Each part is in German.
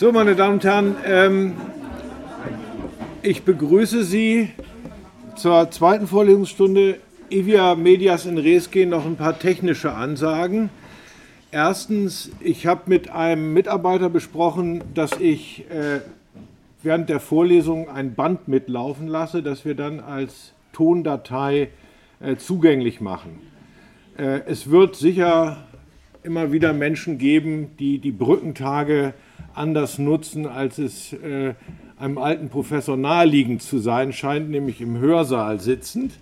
So, meine Damen und Herren, ähm, ich begrüße Sie zur zweiten Vorlesungsstunde Evia Medias in Res gehen noch ein paar technische Ansagen. Erstens, ich habe mit einem Mitarbeiter besprochen, dass ich äh, während der Vorlesung ein Band mitlaufen lasse, das wir dann als Tondatei äh, zugänglich machen. Äh, es wird sicher immer wieder Menschen geben, die die Brückentage anders nutzen, als es äh, einem alten Professor naheliegend zu sein scheint, nämlich im Hörsaal sitzend.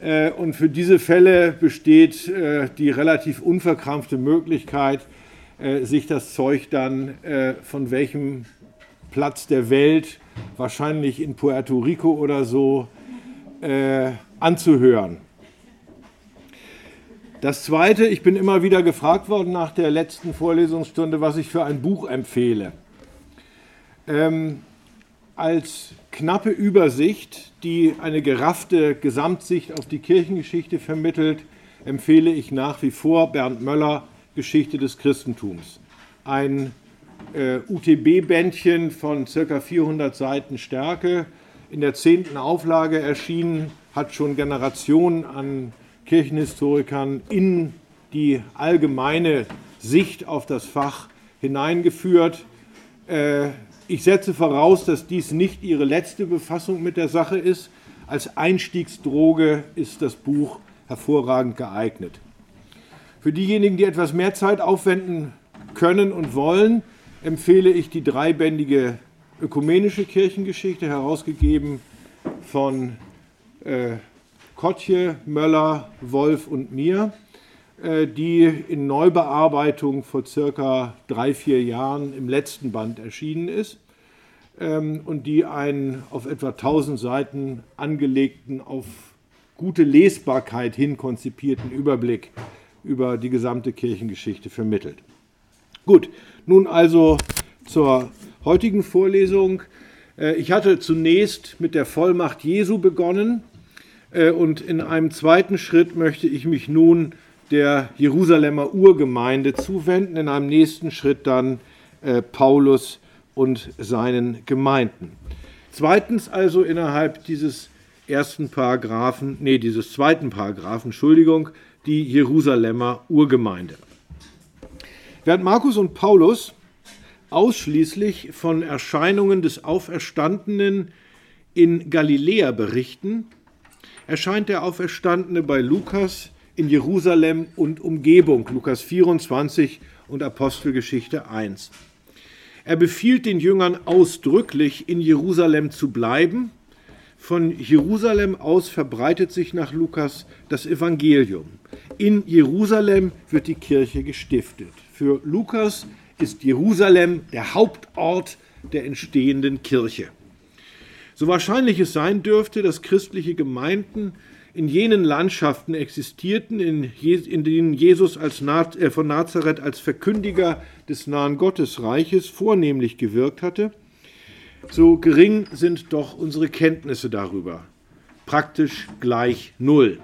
Äh, und für diese Fälle besteht äh, die relativ unverkrampfte Möglichkeit, äh, sich das Zeug dann von welchem Platz der Welt, wahrscheinlich in Puerto Rico oder so, anzuhören. Das Zweite, ich bin immer wieder gefragt worden nach der letzten Vorlesungsstunde, was ich für ein Buch empfehle. Ähm, als knappe Übersicht, die eine geraffte Gesamtsicht auf die Kirchengeschichte vermittelt, empfehle ich nach wie vor Bernd Möller Geschichte des Christentums. Ein äh, UTB-Bändchen von ca. 400 Seiten Stärke, in der zehnten Auflage erschienen, hat schon Generationen an Kirchenhistorikern in die allgemeine Sicht auf das Fach hineingeführt. Äh, ich setze voraus, dass dies nicht Ihre letzte Befassung mit der Sache ist. Als Einstiegsdroge ist das Buch hervorragend geeignet. Für diejenigen, die etwas mehr Zeit aufwenden können und wollen, empfehle ich die dreibändige ökumenische Kirchengeschichte, herausgegeben von äh, Kotje, Möller, Wolf und mir, äh, die in Neubearbeitung vor circa drei, vier Jahren im letzten Band erschienen ist ähm, und die einen auf etwa 1000 Seiten angelegten, auf gute Lesbarkeit hin konzipierten Überblick über die gesamte Kirchengeschichte vermittelt. Gut, nun also zur heutigen Vorlesung. Äh, ich hatte zunächst mit der Vollmacht Jesu begonnen und in einem zweiten Schritt möchte ich mich nun der Jerusalemer Urgemeinde zuwenden, in einem nächsten Schritt dann äh, Paulus und seinen Gemeinden. Zweitens also innerhalb dieses ersten Paragraphen, nee, dieses zweiten Paragraphen, Entschuldigung, die Jerusalemer Urgemeinde. Während Markus und Paulus ausschließlich von Erscheinungen des Auferstandenen in Galiläa berichten, erscheint der Auferstandene bei Lukas in Jerusalem und Umgebung, Lukas 24 und Apostelgeschichte 1. Er befiehlt den Jüngern ausdrücklich, in Jerusalem zu bleiben. Von Jerusalem aus verbreitet sich nach Lukas das Evangelium. In Jerusalem wird die Kirche gestiftet. Für Lukas ist Jerusalem der Hauptort der entstehenden Kirche. So wahrscheinlich es sein dürfte, dass christliche Gemeinden in jenen Landschaften existierten, in, denen Jesus als, äh, von Nazareth als Verkündiger des nahen Gottesreiches vornehmlich gewirkt hatte, so gering sind doch unsere Kenntnisse darüber, praktisch gleich null.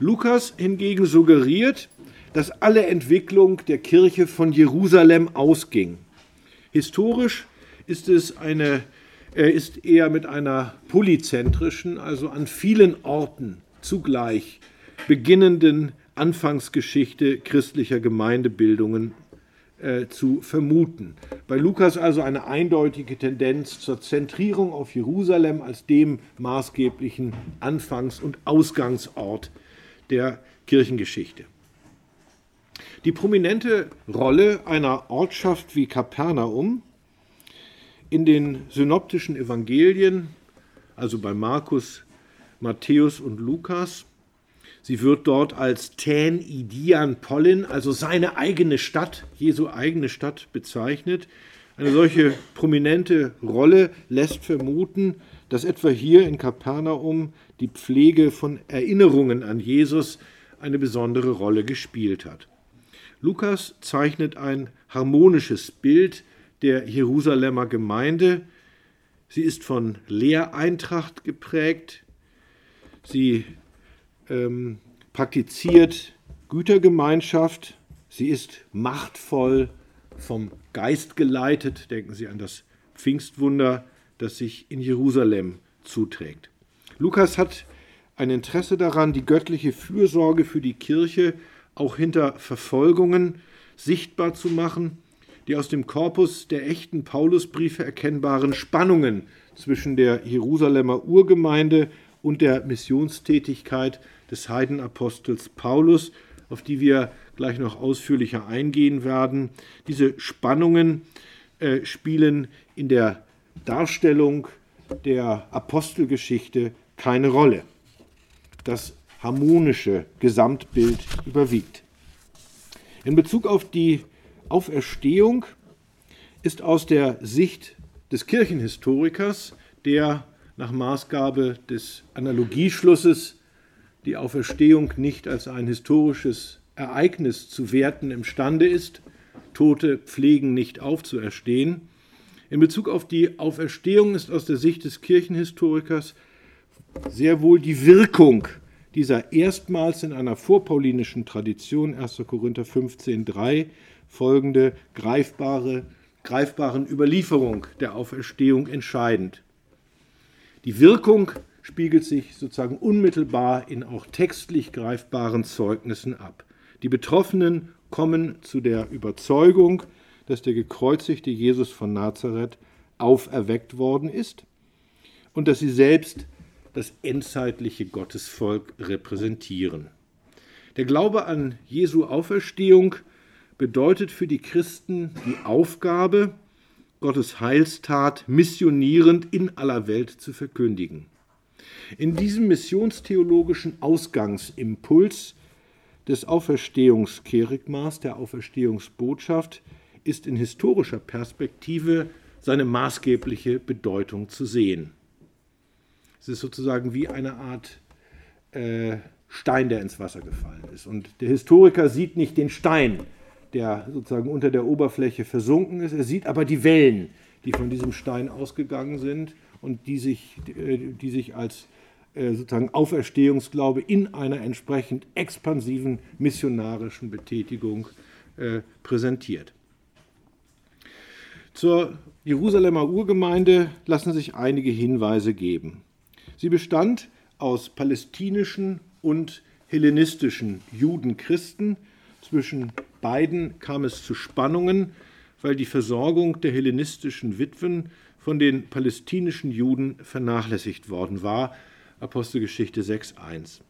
Lukas hingegen suggeriert, dass alle Entwicklung der Kirche von Jerusalem ausging. Historisch ist es eine er ist eher mit einer polyzentrischen, also an vielen Orten zugleich beginnenden Anfangsgeschichte christlicher Gemeindebildungen äh, zu vermuten. Bei Lukas also eine eindeutige Tendenz zur Zentrierung auf Jerusalem als dem maßgeblichen Anfangs- und Ausgangsort der Kirchengeschichte. Die prominente Rolle einer Ortschaft wie Kapernaum in den synoptischen Evangelien, also bei Markus, Matthäus und Lukas. Sie wird dort als Tän Idian Pollin, also seine eigene Stadt, Jesu eigene Stadt bezeichnet. Eine solche prominente Rolle lässt vermuten, dass etwa hier in Kapernaum die Pflege von Erinnerungen an Jesus eine besondere Rolle gespielt hat. Lukas zeichnet ein harmonisches Bild der Jerusalemer Gemeinde. Sie ist von Lehreintracht geprägt. Sie ähm, praktiziert Gütergemeinschaft. Sie ist machtvoll vom Geist geleitet. Denken Sie an das Pfingstwunder, das sich in Jerusalem zuträgt. Lukas hat ein Interesse daran, die göttliche Fürsorge für die Kirche auch hinter Verfolgungen sichtbar zu machen, die aus dem Korpus der echten Paulusbriefe erkennbaren Spannungen zwischen der Jerusalemer Urgemeinde und der Missionstätigkeit des Heidenapostels Paulus, auf die wir gleich noch ausführlicher eingehen werden. Diese Spannungen äh, spielen in der Darstellung der Apostelgeschichte keine Rolle. Das harmonische Gesamtbild überwiegt. In Bezug auf die Auferstehung ist aus der Sicht des Kirchenhistorikers, der nach Maßgabe des Analogieschlusses die Auferstehung nicht als ein historisches Ereignis zu werten imstande ist, Tote pflegen nicht aufzuerstehen. In Bezug auf die Auferstehung ist aus der Sicht des Kirchenhistorikers sehr wohl die Wirkung dieser erstmals in einer vorpaulinischen Tradition 1. Korinther 15.3 folgende greifbare, greifbaren Überlieferung der Auferstehung entscheidend. Die Wirkung spiegelt sich sozusagen unmittelbar in auch textlich greifbaren Zeugnissen ab. Die Betroffenen kommen zu der Überzeugung, dass der gekreuzigte Jesus von Nazareth auferweckt worden ist und dass sie selbst das endzeitliche Gottesvolk repräsentieren. Der Glaube an Jesu Auferstehung bedeutet für die Christen die Aufgabe, Gottes Heilstat missionierend in aller Welt zu verkündigen. In diesem missionstheologischen Ausgangsimpuls des Auferstehungskerigmas, der Auferstehungsbotschaft, ist in historischer Perspektive seine maßgebliche Bedeutung zu sehen. Es ist sozusagen wie eine Art äh, Stein, der ins Wasser gefallen ist. Und der Historiker sieht nicht den Stein, der sozusagen unter der Oberfläche versunken ist, er sieht aber die Wellen, die von diesem Stein ausgegangen sind und die sich, äh, die sich als äh, sozusagen Auferstehungsglaube in einer entsprechend expansiven missionarischen Betätigung äh, präsentiert. Zur Jerusalemer Urgemeinde lassen sich einige Hinweise geben. Sie bestand aus palästinischen und hellenistischen Judenchristen. Zwischen beiden kam es zu Spannungen, weil die Versorgung der hellenistischen Witwen von den palästinischen Juden vernachlässigt worden war, Apostelgeschichte 6.1.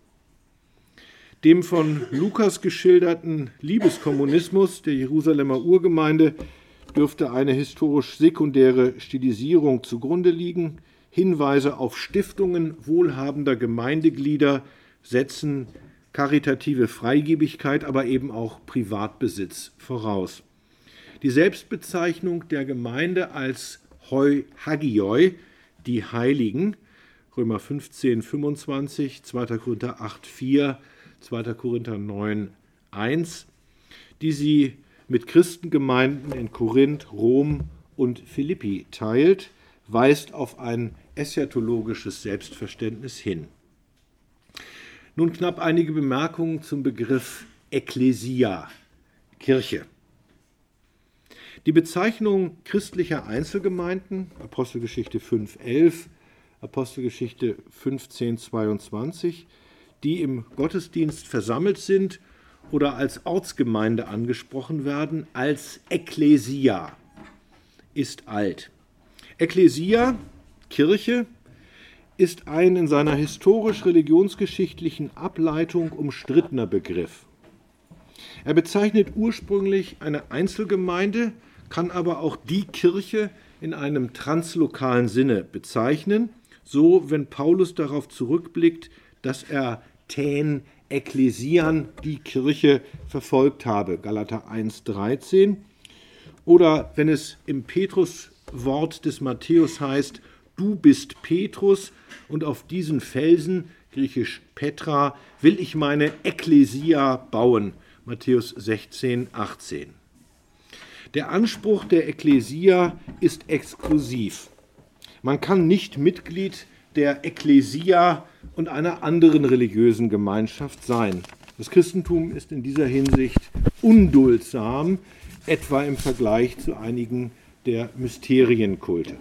Dem von Lukas geschilderten Liebeskommunismus der Jerusalemer Urgemeinde dürfte eine historisch sekundäre Stilisierung zugrunde liegen. Hinweise auf Stiftungen wohlhabender Gemeindeglieder setzen karitative Freigebigkeit, aber eben auch Privatbesitz voraus. Die Selbstbezeichnung der Gemeinde als Hoi Hagioi, die Heiligen, Römer 15, 25, 2. Korinther 8, 4, 2. Korinther 9, 1, die sie mit Christengemeinden in Korinth, Rom und Philippi teilt, weist auf ein eschatologisches Selbstverständnis hin. Nun knapp einige Bemerkungen zum Begriff Ekklesia, Kirche. Die Bezeichnung christlicher Einzelgemeinden, Apostelgeschichte 5.11, Apostelgeschichte 1522, die im Gottesdienst versammelt sind oder als Ortsgemeinde angesprochen werden, als Ekklesia, ist alt. Ekklesia, Kirche, ist ein in seiner historisch-religionsgeschichtlichen Ableitung umstrittener Begriff. Er bezeichnet ursprünglich eine Einzelgemeinde, kann aber auch die Kirche in einem translokalen Sinne bezeichnen so wenn Paulus darauf zurückblickt, dass er ten Ekklesian, die Kirche, verfolgt habe, Galater 1,13. Oder wenn es im Petruswort des Matthäus heißt, du bist Petrus und auf diesen Felsen, griechisch Petra, will ich meine Ekklesia bauen, Matthäus 16, 18. Der Anspruch der Ekklesia ist exklusiv. Man kann nicht Mitglied der Ekklesia und einer anderen religiösen Gemeinschaft sein. Das Christentum ist in dieser Hinsicht unduldsam, etwa im Vergleich zu einigen der Mysterienkulte.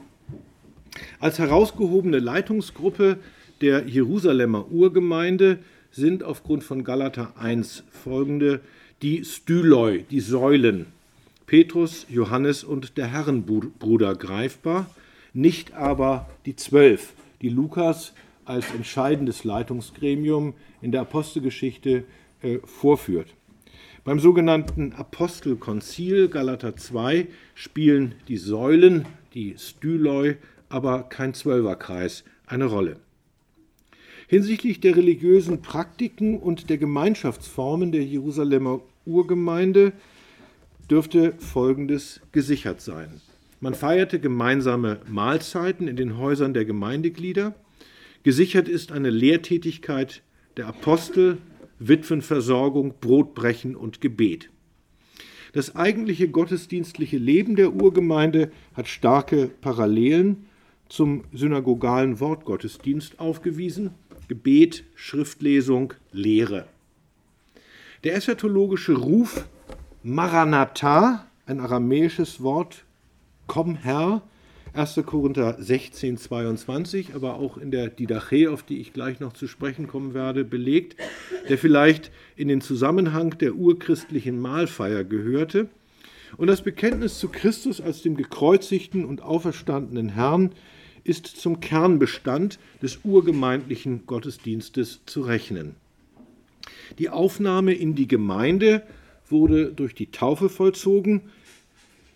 Als herausgehobene Leitungsgruppe der Jerusalemer Urgemeinde sind aufgrund von Galater 1 folgende die Styloi, die Säulen, Petrus, Johannes und der Herrenbruder greifbar, nicht aber die Zwölf, die Lukas als entscheidendes Leitungsgremium in der Apostelgeschichte äh, vorführt. Beim sogenannten Apostelkonzil Galater 2 spielen die Säulen, die Styloi, aber kein Zwölferkreis eine Rolle. Hinsichtlich der religiösen Praktiken und der Gemeinschaftsformen der Jerusalemer Urgemeinde dürfte Folgendes gesichert sein. Man feierte gemeinsame Mahlzeiten in den Häusern der Gemeindeglieder. Gesichert ist eine Lehrtätigkeit der Apostel, Witwenversorgung, Brotbrechen und Gebet. Das eigentliche gottesdienstliche Leben der Urgemeinde hat starke Parallelen zum synagogalen Wortgottesdienst aufgewiesen. Gebet, Schriftlesung, Lehre. Der eschatologische Ruf Maranatha, ein aramäisches Wort, komm Herr, 1. Korinther 16, 22, aber auch in der Didache, auf die ich gleich noch zu sprechen kommen werde, belegt, der vielleicht in den Zusammenhang der urchristlichen Mahlfeier gehörte. Und das Bekenntnis zu Christus als dem gekreuzigten und auferstandenen Herrn ist zum Kernbestand des urgemeindlichen Gottesdienstes zu rechnen. Die Aufnahme in die Gemeinde wurde durch die Taufe vollzogen,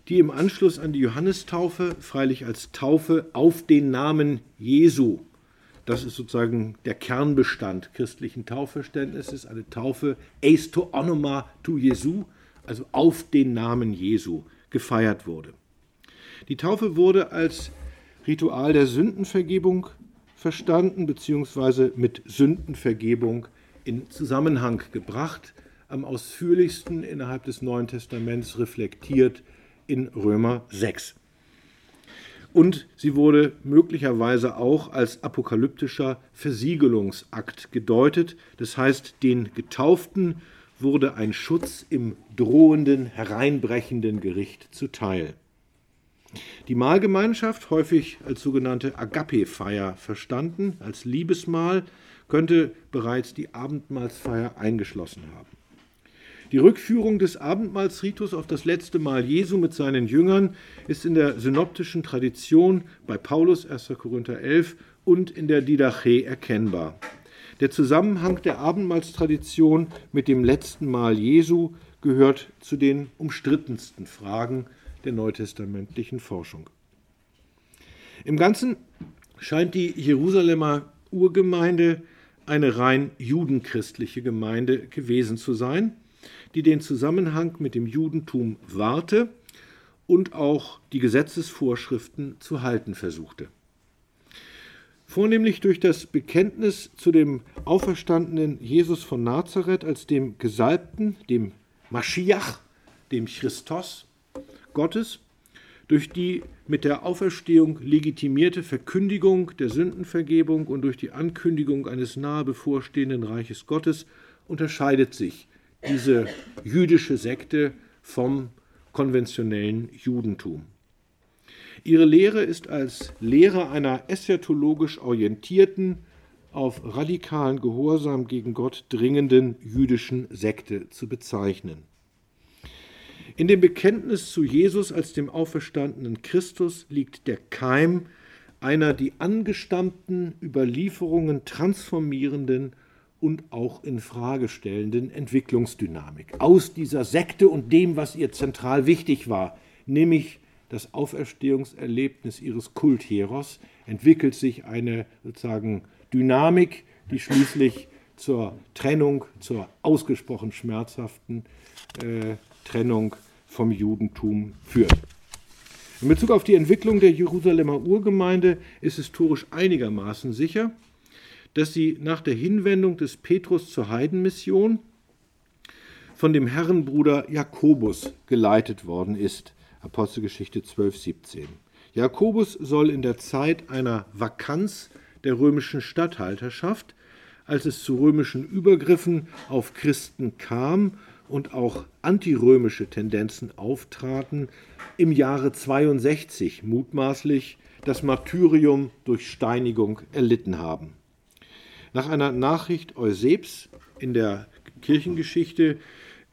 die im Anschluss an die Johannistaufe freilich als Taufe auf den Namen Jesu, das ist sozusagen der Kernbestand christlichen Taufverständnisses, eine Taufe eis to onoma tu Jesu, also auf den Namen Jesu, gefeiert wurde. Die Taufe wurde als Ritual der Sündenvergebung verstanden, beziehungsweise mit Sündenvergebung in Zusammenhang gebracht, am ausführlichsten innerhalb des Neuen Testaments reflektiert in Römer 6. Und sie wurde möglicherweise auch als apokalyptischer Versiegelungsakt gedeutet. Das heißt, den Getauften wurde ein Schutz im drohenden, hereinbrechenden Gericht zuteil. Die Mahlgemeinschaft, häufig als sogenannte Agape-Feier verstanden, als Liebesmahl, könnte bereits die Abendmahlsfeier eingeschlossen haben. Die Rückführung des Abendmahlsritus auf das letzte Mahl Jesu mit seinen Jüngern ist in der synoptischen Tradition bei Paulus 1. Korinther 11 und in der Didache erkennbar. Der Zusammenhang der Abendmahlstradition mit dem letzten Mahl Jesu gehört zu den umstrittensten Fragen der neutestamentlichen Forschung. Im Ganzen scheint die Jerusalemer Urgemeinde eine rein judenchristliche Gemeinde gewesen zu sein, die den Zusammenhang mit dem Judentum wahrte und auch die Gesetzesvorschriften zu halten versuchte. Vornehmlich durch das Bekenntnis zu dem auferstandenen Jesus von Nazareth als dem Gesalbten, dem Maschiach, dem Christos, Gottes, durch die mit der Auferstehung legitimierte Verkündigung der Sündenvergebung und durch die Ankündigung eines nahe bevorstehenden Reiches Gottes unterscheidet sich diese jüdische Sekte vom konventionellen Judentum. Ihre Lehre ist als Lehre einer eschatologisch orientierten, auf radikalen Gehorsam gegen Gott dringenden jüdischen Sekte zu bezeichnen. In dem Bekenntnis zu Jesus als dem auferstandenen Christus liegt der Keim einer die angestammten Überlieferungen transformierenden und auch in Frage stellenden Entwicklungsdynamik. Aus dieser Sekte und dem, was ihr zentral wichtig war, nämlich das Auferstehungserlebnis ihres Kultheros, entwickelt sich eine sozusagen Dynamik, die schließlich zur Trennung, zur ausgesprochen schmerzhaften äh, Trennung vom Judentum führt. In Bezug auf die Entwicklung der Jerusalemer Urgemeinde ist historisch einigermaßen sicher, dass sie nach der Hinwendung des Petrus zur Heidenmission von dem Herrenbruder Jakobus geleitet worden ist. Apostelgeschichte 12, 17. Jakobus soll in der Zeit einer Vakanz der römischen Statthalterschaft, als es zu römischen Übergriffen auf Christen kam und auch antirömische Tendenzen auftraten, im Jahre 62 mutmaßlich das Martyrium durch Steinigung erlitten haben. Nach einer Nachricht Euseps in der Kirchengeschichte,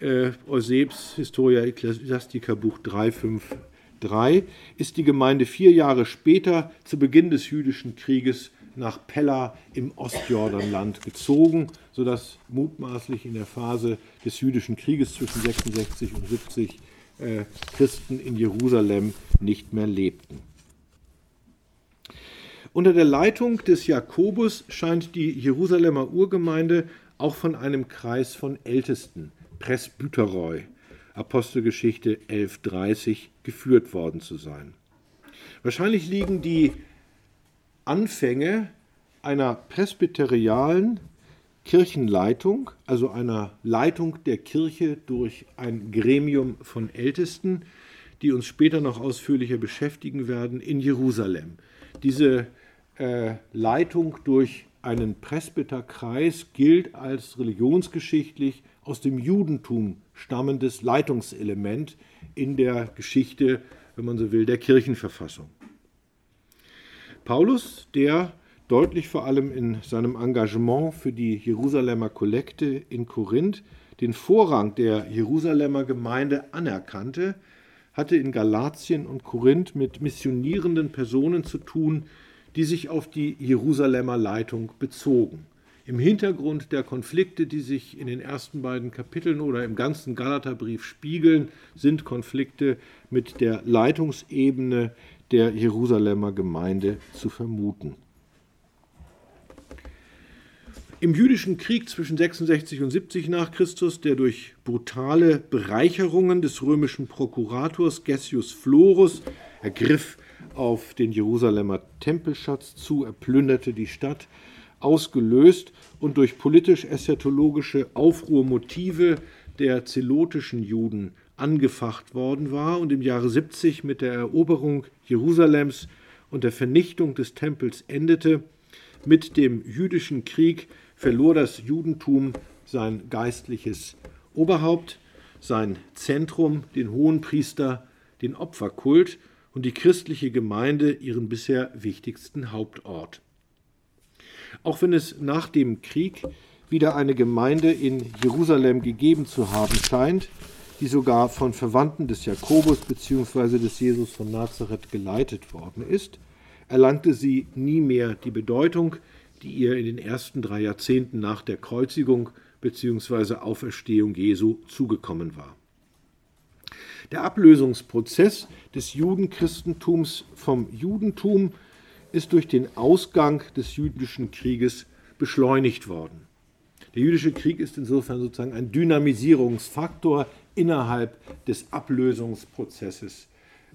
äh, Euseps Historia Ecclesiastica Buch 353, ist die Gemeinde vier Jahre später, zu Beginn des jüdischen Krieges, nach Pella im Ostjordanland gezogen, sodass mutmaßlich in der Phase des jüdischen Krieges zwischen 66 und 70 äh, Christen in Jerusalem nicht mehr lebten. Unter der Leitung des Jakobus scheint die Jerusalemer Urgemeinde auch von einem Kreis von Ältesten, Presbyteroi, Apostelgeschichte 11.30, geführt worden zu sein. Wahrscheinlich liegen die Anfänge einer presbyterialen Kirchenleitung, also einer Leitung der Kirche durch ein Gremium von Ältesten, die uns später noch ausführlicher beschäftigen werden, in Jerusalem. Diese äh, Leitung durch einen Presbyterkreis gilt als religionsgeschichtlich aus dem Judentum stammendes Leitungselement in der Geschichte, wenn man so will, der Kirchenverfassung. Paulus, der deutlich vor allem in seinem Engagement für die Jerusalemer Kollekte in Korinth den Vorrang der Jerusalemer Gemeinde anerkannte, hatte in Galatien und Korinth mit missionierenden Personen zu tun, die sich auf die Jerusalemer Leitung bezogen. Im Hintergrund der Konflikte, die sich in den ersten beiden Kapiteln oder im ganzen Galaterbrief spiegeln, sind Konflikte mit der Leitungsebene der Jerusalemer Gemeinde zu vermuten. Im jüdischen Krieg zwischen 66 und 70 nach Christus, der durch brutale Bereicherungen des römischen Prokurators Gessius Florus, ergriff auf den Jerusalemer Tempelschatz zu, er plünderte die Stadt, ausgelöst und durch politisch-eschatologische Aufruhrmotive der zelotischen Juden angefacht worden war und im Jahre 70 mit der Eroberung Jerusalems und der Vernichtung des Tempels endete. Mit dem jüdischen Krieg verlor das Judentum sein geistliches Oberhaupt, sein Zentrum, den Hohenpriester, den Opferkult und die christliche Gemeinde ihren bisher wichtigsten Hauptort. Auch wenn es nach dem Krieg wieder eine Gemeinde in Jerusalem gegeben zu haben scheint, die sogar von Verwandten des Jakobus bzw. des Jesus von Nazareth geleitet worden ist, erlangte sie nie mehr die Bedeutung, die ihr in den ersten drei Jahrzehnten nach der Kreuzigung bzw. Auferstehung Jesu zugekommen war. Der Ablösungsprozess des Judenchristentums vom Judentum ist durch den Ausgang des jüdischen Krieges beschleunigt worden. Der jüdische Krieg ist insofern sozusagen ein Dynamisierungsfaktor innerhalb des Ablösungsprozesses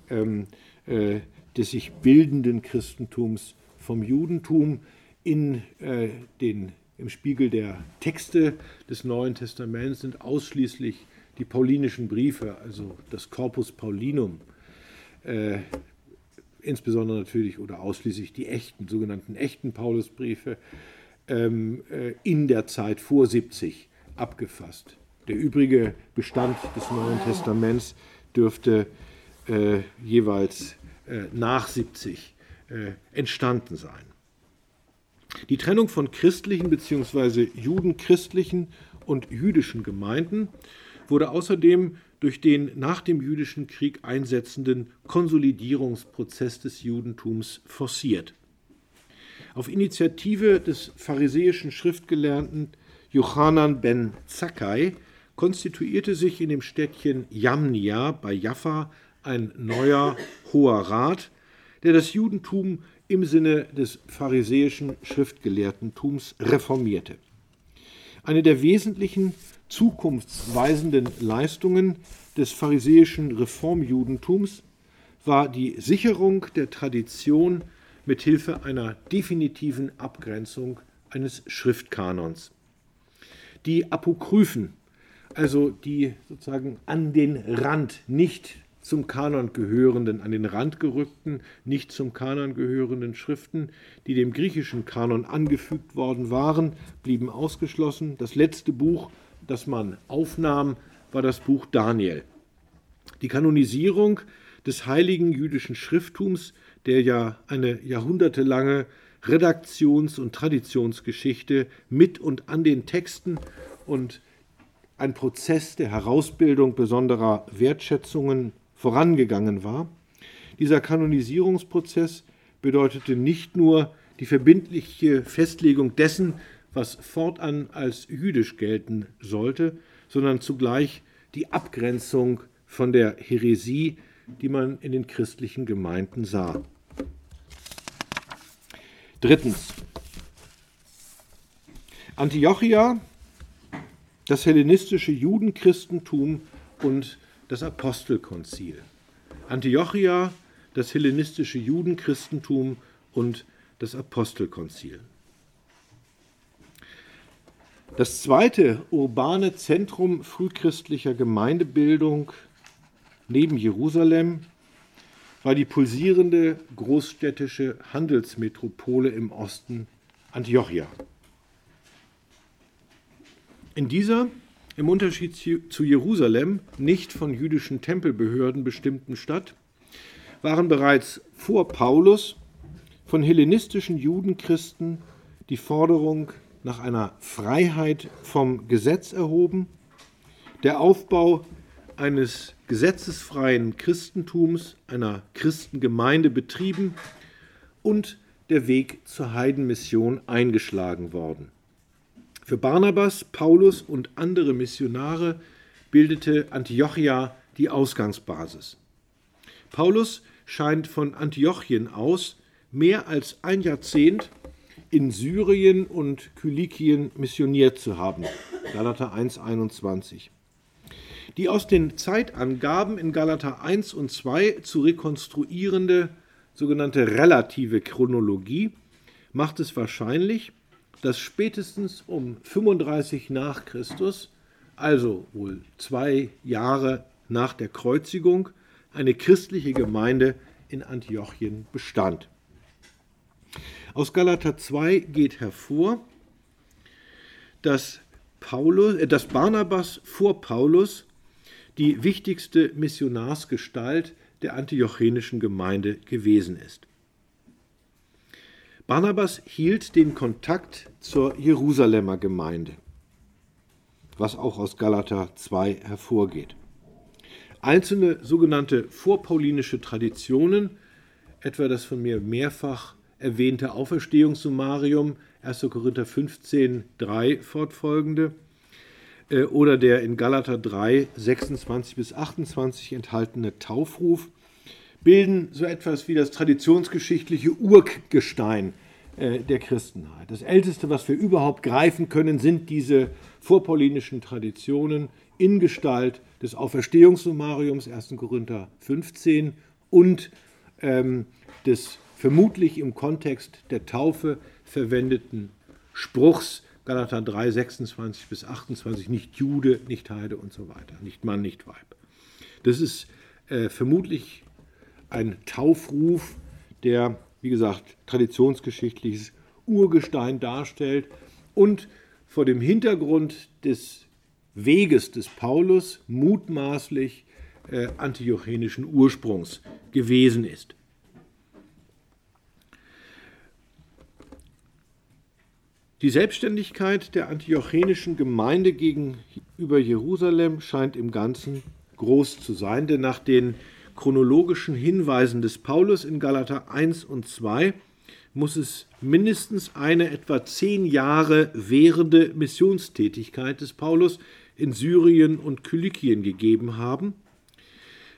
ähm, äh, des sich bildenden Christentums vom Judentum in äh, den, im Spiegel der Texte des Neuen Testaments sind ausschließlich die paulinischen Briefe, also das Corpus Paulinum, äh, insbesondere natürlich oder ausschließlich die echten, sogenannten echten Paulusbriefe, ähm, äh, in der Zeit vor 70 abgefasst. Der übrige Bestand des Neuen Testaments dürfte äh, jeweils äh, nach 70 äh, entstanden sein. Die Trennung von christlichen bzw. judenchristlichen und jüdischen Gemeinden wurde außerdem durch den nach dem jüdischen Krieg einsetzenden Konsolidierungsprozess des Judentums forciert. Auf Initiative des pharisäischen Schriftgelernten Jochanan ben Zakkai konstituierte sich in dem Städtchen Jamnia bei Jaffa ein neuer hoher Rat, der das Judentum im Sinne des pharisäischen Schriftgelehrtentums reformierte. Eine der wesentlichen zukunftsweisenden Leistungen des pharisäischen Reformjudentums war die Sicherung der Tradition mit Hilfe einer definitiven Abgrenzung eines Schriftkanons. Die Apokryphen also die sozusagen an den Rand, nicht zum Kanon gehörenden, an den Rand gerückten, nicht zum Kanon gehörenden Schriften, die dem griechischen Kanon angefügt worden waren, blieben ausgeschlossen. Das letzte Buch, das man aufnahm, war das Buch Daniel. Die Kanonisierung des heiligen jüdischen Schrifttums, der ja eine jahrhundertelange Redaktions- und Traditionsgeschichte mit und an den Texten und ein Prozess der Herausbildung besonderer Wertschätzungen vorangegangen war. Dieser Kanonisierungsprozess bedeutete nicht nur die verbindliche Festlegung dessen, was fortan als jüdisch gelten sollte, sondern zugleich die Abgrenzung von der Häresie, die man in den christlichen Gemeinden sah. Drittens. Antiochia, das hellenistische Judenchristentum und das Apostelkonzil. Antiochia, das hellenistische Judenchristentum und das Apostelkonzil. Das zweite urbane Zentrum frühchristlicher Gemeindebildung neben Jerusalem war die pulsierende großstädtische Handelsmetropole im Osten Antiochia. In dieser, im Unterschied zu Jerusalem, nicht von jüdischen Tempelbehörden bestimmten Stadt, waren bereits vor Paulus von hellenistischen Judenchristen die Forderung nach einer Freiheit vom Gesetz erhoben, der Aufbau eines gesetzesfreien Christentums, einer Christengemeinde betrieben und der Weg zur Heidenmission eingeschlagen worden. Für Barnabas, Paulus und andere Missionare bildete Antiochia die Ausgangsbasis. Paulus scheint von Antiochien aus mehr als ein Jahrzehnt in Syrien und Kilikien missioniert zu haben. Galater 1,21 die aus den Zeitangaben in Galater 1 und 2 zu rekonstruierende sogenannte relative Chronologie macht es wahrscheinlich, dass spätestens um 35 nach Christus, also wohl zwei Jahre nach der Kreuzigung, eine christliche Gemeinde in Antiochien bestand. Aus Galater 2 geht hervor, dass, Paulus, äh, dass Barnabas vor Paulus die wichtigste Missionarsgestalt der antiochenischen Gemeinde gewesen ist. Barnabas hielt den Kontakt zur Jerusalemer Gemeinde, was auch aus Galater 2 hervorgeht. Einzelne sogenannte vorpaulinische Traditionen, etwa das von mir mehrfach erwähnte Auferstehungssummarium 1. Korinther 15, 3 fortfolgende, äh, oder der in Galater 3, 26 bis 28 enthaltene Taufruf bilden so etwas wie das traditionsgeschichtliche Urgestein äh, der Christenheit. Das Älteste, was wir überhaupt greifen können, sind diese vorpaulinischen Traditionen in Gestalt des Auferstehungssummariums 1. Korinther 15 und ähm, des vermutlich im Kontext der Taufe verwendeten Spruchs Galater 3, 26 bis 28, nicht Jude, nicht Heide und so weiter, nicht Mann, nicht Weib. Das ist äh, vermutlich ein Taufruf, der, wie gesagt, traditionsgeschichtliches Urgestein darstellt und vor dem Hintergrund des Weges des Paulus mutmaßlich äh, antiochenischen Ursprungs gewesen ist. Die Selbstständigkeit der antiochenischen Gemeinde gegenüber Jerusalem scheint im Ganzen groß zu sein, denn nach den chronologischen Hinweisen des Paulus in Galater 1 und 2 muss es mindestens eine etwa zehn Jahre währende Missionstätigkeit des Paulus in Syrien und Kilikien gegeben haben,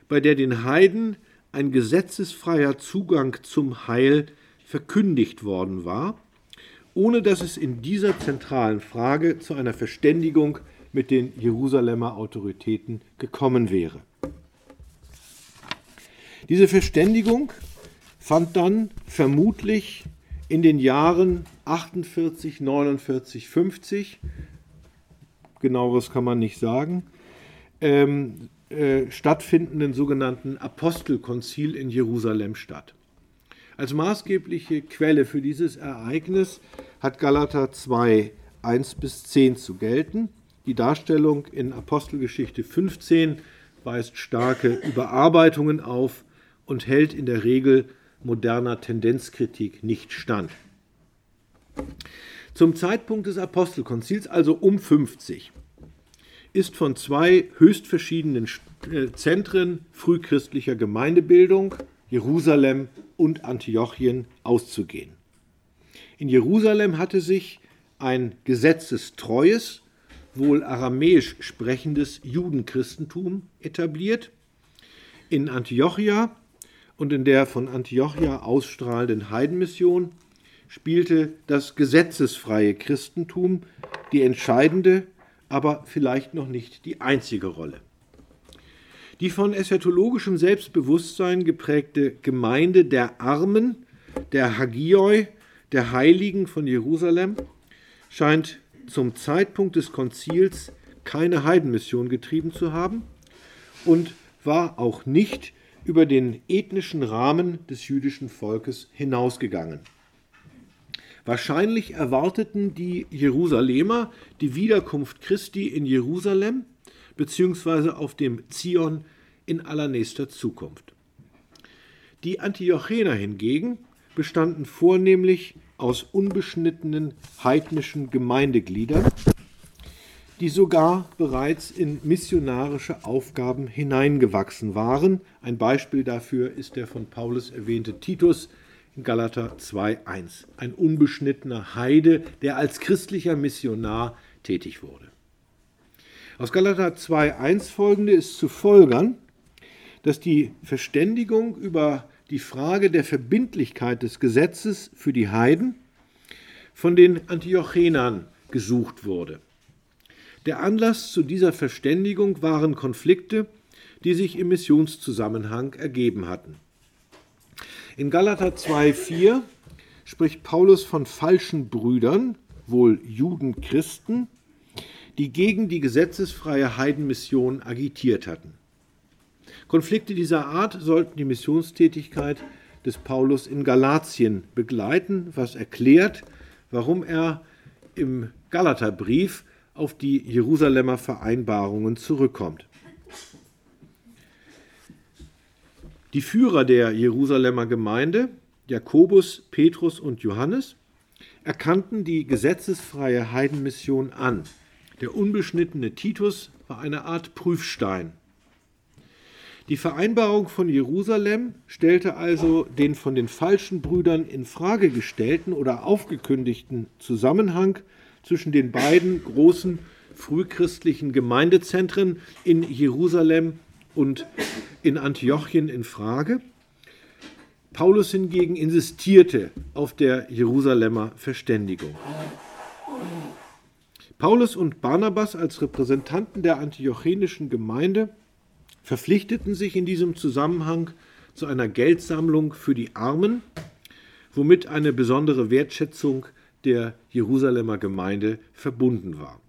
bei der den Heiden ein gesetzesfreier Zugang zum Heil verkündigt worden war ohne dass es in dieser zentralen Frage zu einer Verständigung mit den Jerusalemer Autoritäten gekommen wäre. Diese Verständigung fand dann vermutlich in den Jahren 48, 49, 50, genaueres kann man nicht sagen, ähm, äh, stattfindenden sogenannten Apostelkonzil in Jerusalem statt. Als maßgebliche Quelle für dieses Ereignis hat Galater 2, 1 bis 10 zu gelten. Die Darstellung in Apostelgeschichte 15 weist starke Überarbeitungen auf und hält in der Regel moderner Tendenzkritik nicht stand. Zum Zeitpunkt des Apostelkonzils, also um 50, ist von zwei höchst verschiedenen äh, Zentren frühchristlicher Gemeindebildung, Jerusalem und Antiochien, auszugehen. In Jerusalem hatte sich ein gesetzestreues, wohl aramäisch sprechendes Judenchristentum etabliert. In Antiochia und in der von Antiochia ausstrahlenden Heidenmission spielte das gesetzesfreie Christentum die entscheidende, aber vielleicht noch nicht die einzige Rolle. Die von eschatologischem Selbstbewusstsein geprägte Gemeinde der Armen, der Hagioi, der Heiligen von Jerusalem, scheint zum Zeitpunkt des Konzils keine Heidenmission getrieben zu haben und war auch nicht über den ethnischen Rahmen des jüdischen Volkes hinausgegangen. Wahrscheinlich erwarteten die Jerusalemer die Wiederkunft Christi in Jerusalem bzw. auf dem Zion in allernächster Zukunft. Die Antiochener hingegen bestanden vornehmlich aus unbeschnittenen heidnischen Gemeindegliedern, die sogar bereits in missionarische Aufgaben hineingewachsen waren. Ein Beispiel dafür ist der von Paulus erwähnte Titus in Galater 2.1, ein unbeschnittener Heide, der als christlicher Missionar tätig wurde. Aus Galater 2.1 folgende ist zu folgern, dass die Verständigung über die Frage der Verbindlichkeit des Gesetzes für die Heiden von den Antiochenern gesucht wurde. Der Anlass zu dieser Verständigung waren Konflikte, die sich im Missionszusammenhang ergeben hatten. In Galater 2,4 spricht Paulus von falschen Brüdern, wohl Juden Christen, die gegen die gesetzesfreie Heidenmission agitiert hatten. Konflikte dieser Art sollten die Missionstätigkeit des Paulus in Galatien begleiten, was erklärt, warum er im Galaterbrief auf die Jerusalemer Vereinbarungen zurückkommt. Die Führer der Jerusalemer Gemeinde, Jakobus, Petrus und Johannes, erkannten die gesetzesfreie Heidenmission an. Der unbeschnittene Titus war eine Art Prüfstein. Die Vereinbarung von Jerusalem stellte also den von den falschen Brüdern in Frage gestellten oder aufgekündigten Zusammenhang zwischen den beiden großen frühchristlichen Gemeindezentren in Jerusalem und in Antiochien in Frage. Paulus hingegen insistierte auf der Jerusalemer Verständigung. Paulus und Barnabas als Repräsentanten der antiochenischen Gemeinde verpflichteten sich in diesem Zusammenhang zu einer Geldsammlung für die Armen, womit eine besondere Wertschätzung der Jerusalemer Gemeinde verbunden war.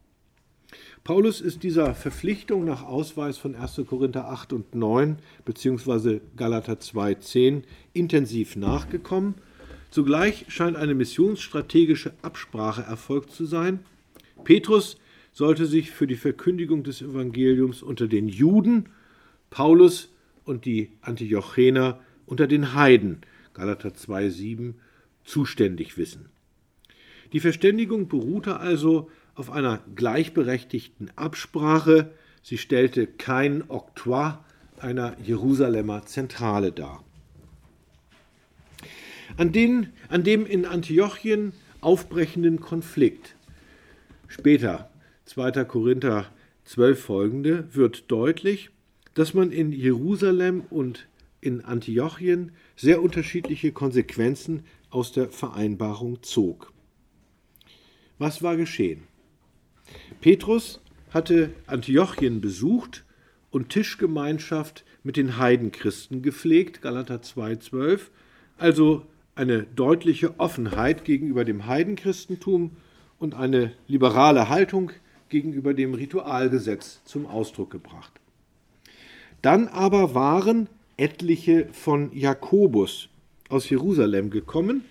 Paulus ist dieser Verpflichtung nach Ausweis von 1. Korinther 8 und 9 bzw. Galater 2, 10 intensiv nachgekommen. Zugleich scheint eine missionsstrategische Absprache erfolgt zu sein. Petrus sollte sich für die Verkündigung des Evangeliums unter den Juden Paulus und die Antiochener unter den Heiden, Galater 2,7, zuständig wissen. Die Verständigung beruhte also auf einer gleichberechtigten Absprache. Sie stellte kein Oktroi einer Jerusalemer Zentrale dar. An, den, an dem in Antiochien aufbrechenden Konflikt, später 2. Korinther 12 folgende, wird deutlich, dass man in Jerusalem und in Antiochien sehr unterschiedliche Konsequenzen aus der Vereinbarung zog. Was war geschehen? Petrus hatte Antiochien besucht und Tischgemeinschaft mit den Heidenchristen gepflegt, Galater 2,12, also eine deutliche Offenheit gegenüber dem Heidenchristentum und eine liberale Haltung gegenüber dem Ritualgesetz zum Ausdruck gebracht. Dann aber waren etliche von Jakobus aus Jerusalem gekommen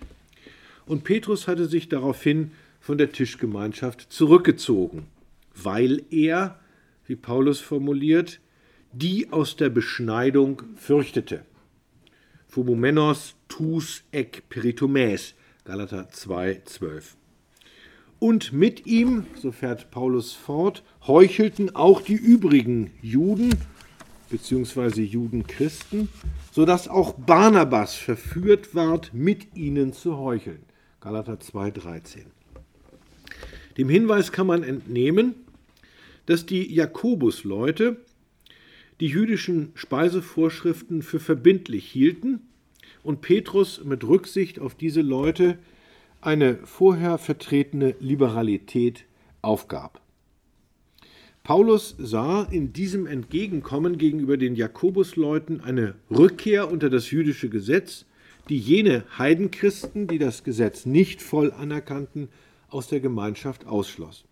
und Petrus hatte sich daraufhin von der Tischgemeinschaft zurückgezogen, weil er, wie Paulus formuliert, die aus der Beschneidung fürchtete. Phobomenos tus ek peritomes, Galater 2, 12. Und mit ihm, so fährt Paulus fort, heuchelten auch die übrigen Juden bzw. Judenchristen, sodass auch Barnabas verführt ward, mit ihnen zu heucheln. Galater 2,13. Dem Hinweis kann man entnehmen, dass die Jakobusleute die jüdischen Speisevorschriften für verbindlich hielten und Petrus mit Rücksicht auf diese Leute eine vorher vertretene Liberalität aufgab. Paulus sah in diesem Entgegenkommen gegenüber den Jakobusleuten eine Rückkehr unter das jüdische Gesetz, die jene Heidenchristen, die das Gesetz nicht voll anerkannten, aus der Gemeinschaft ausschloss.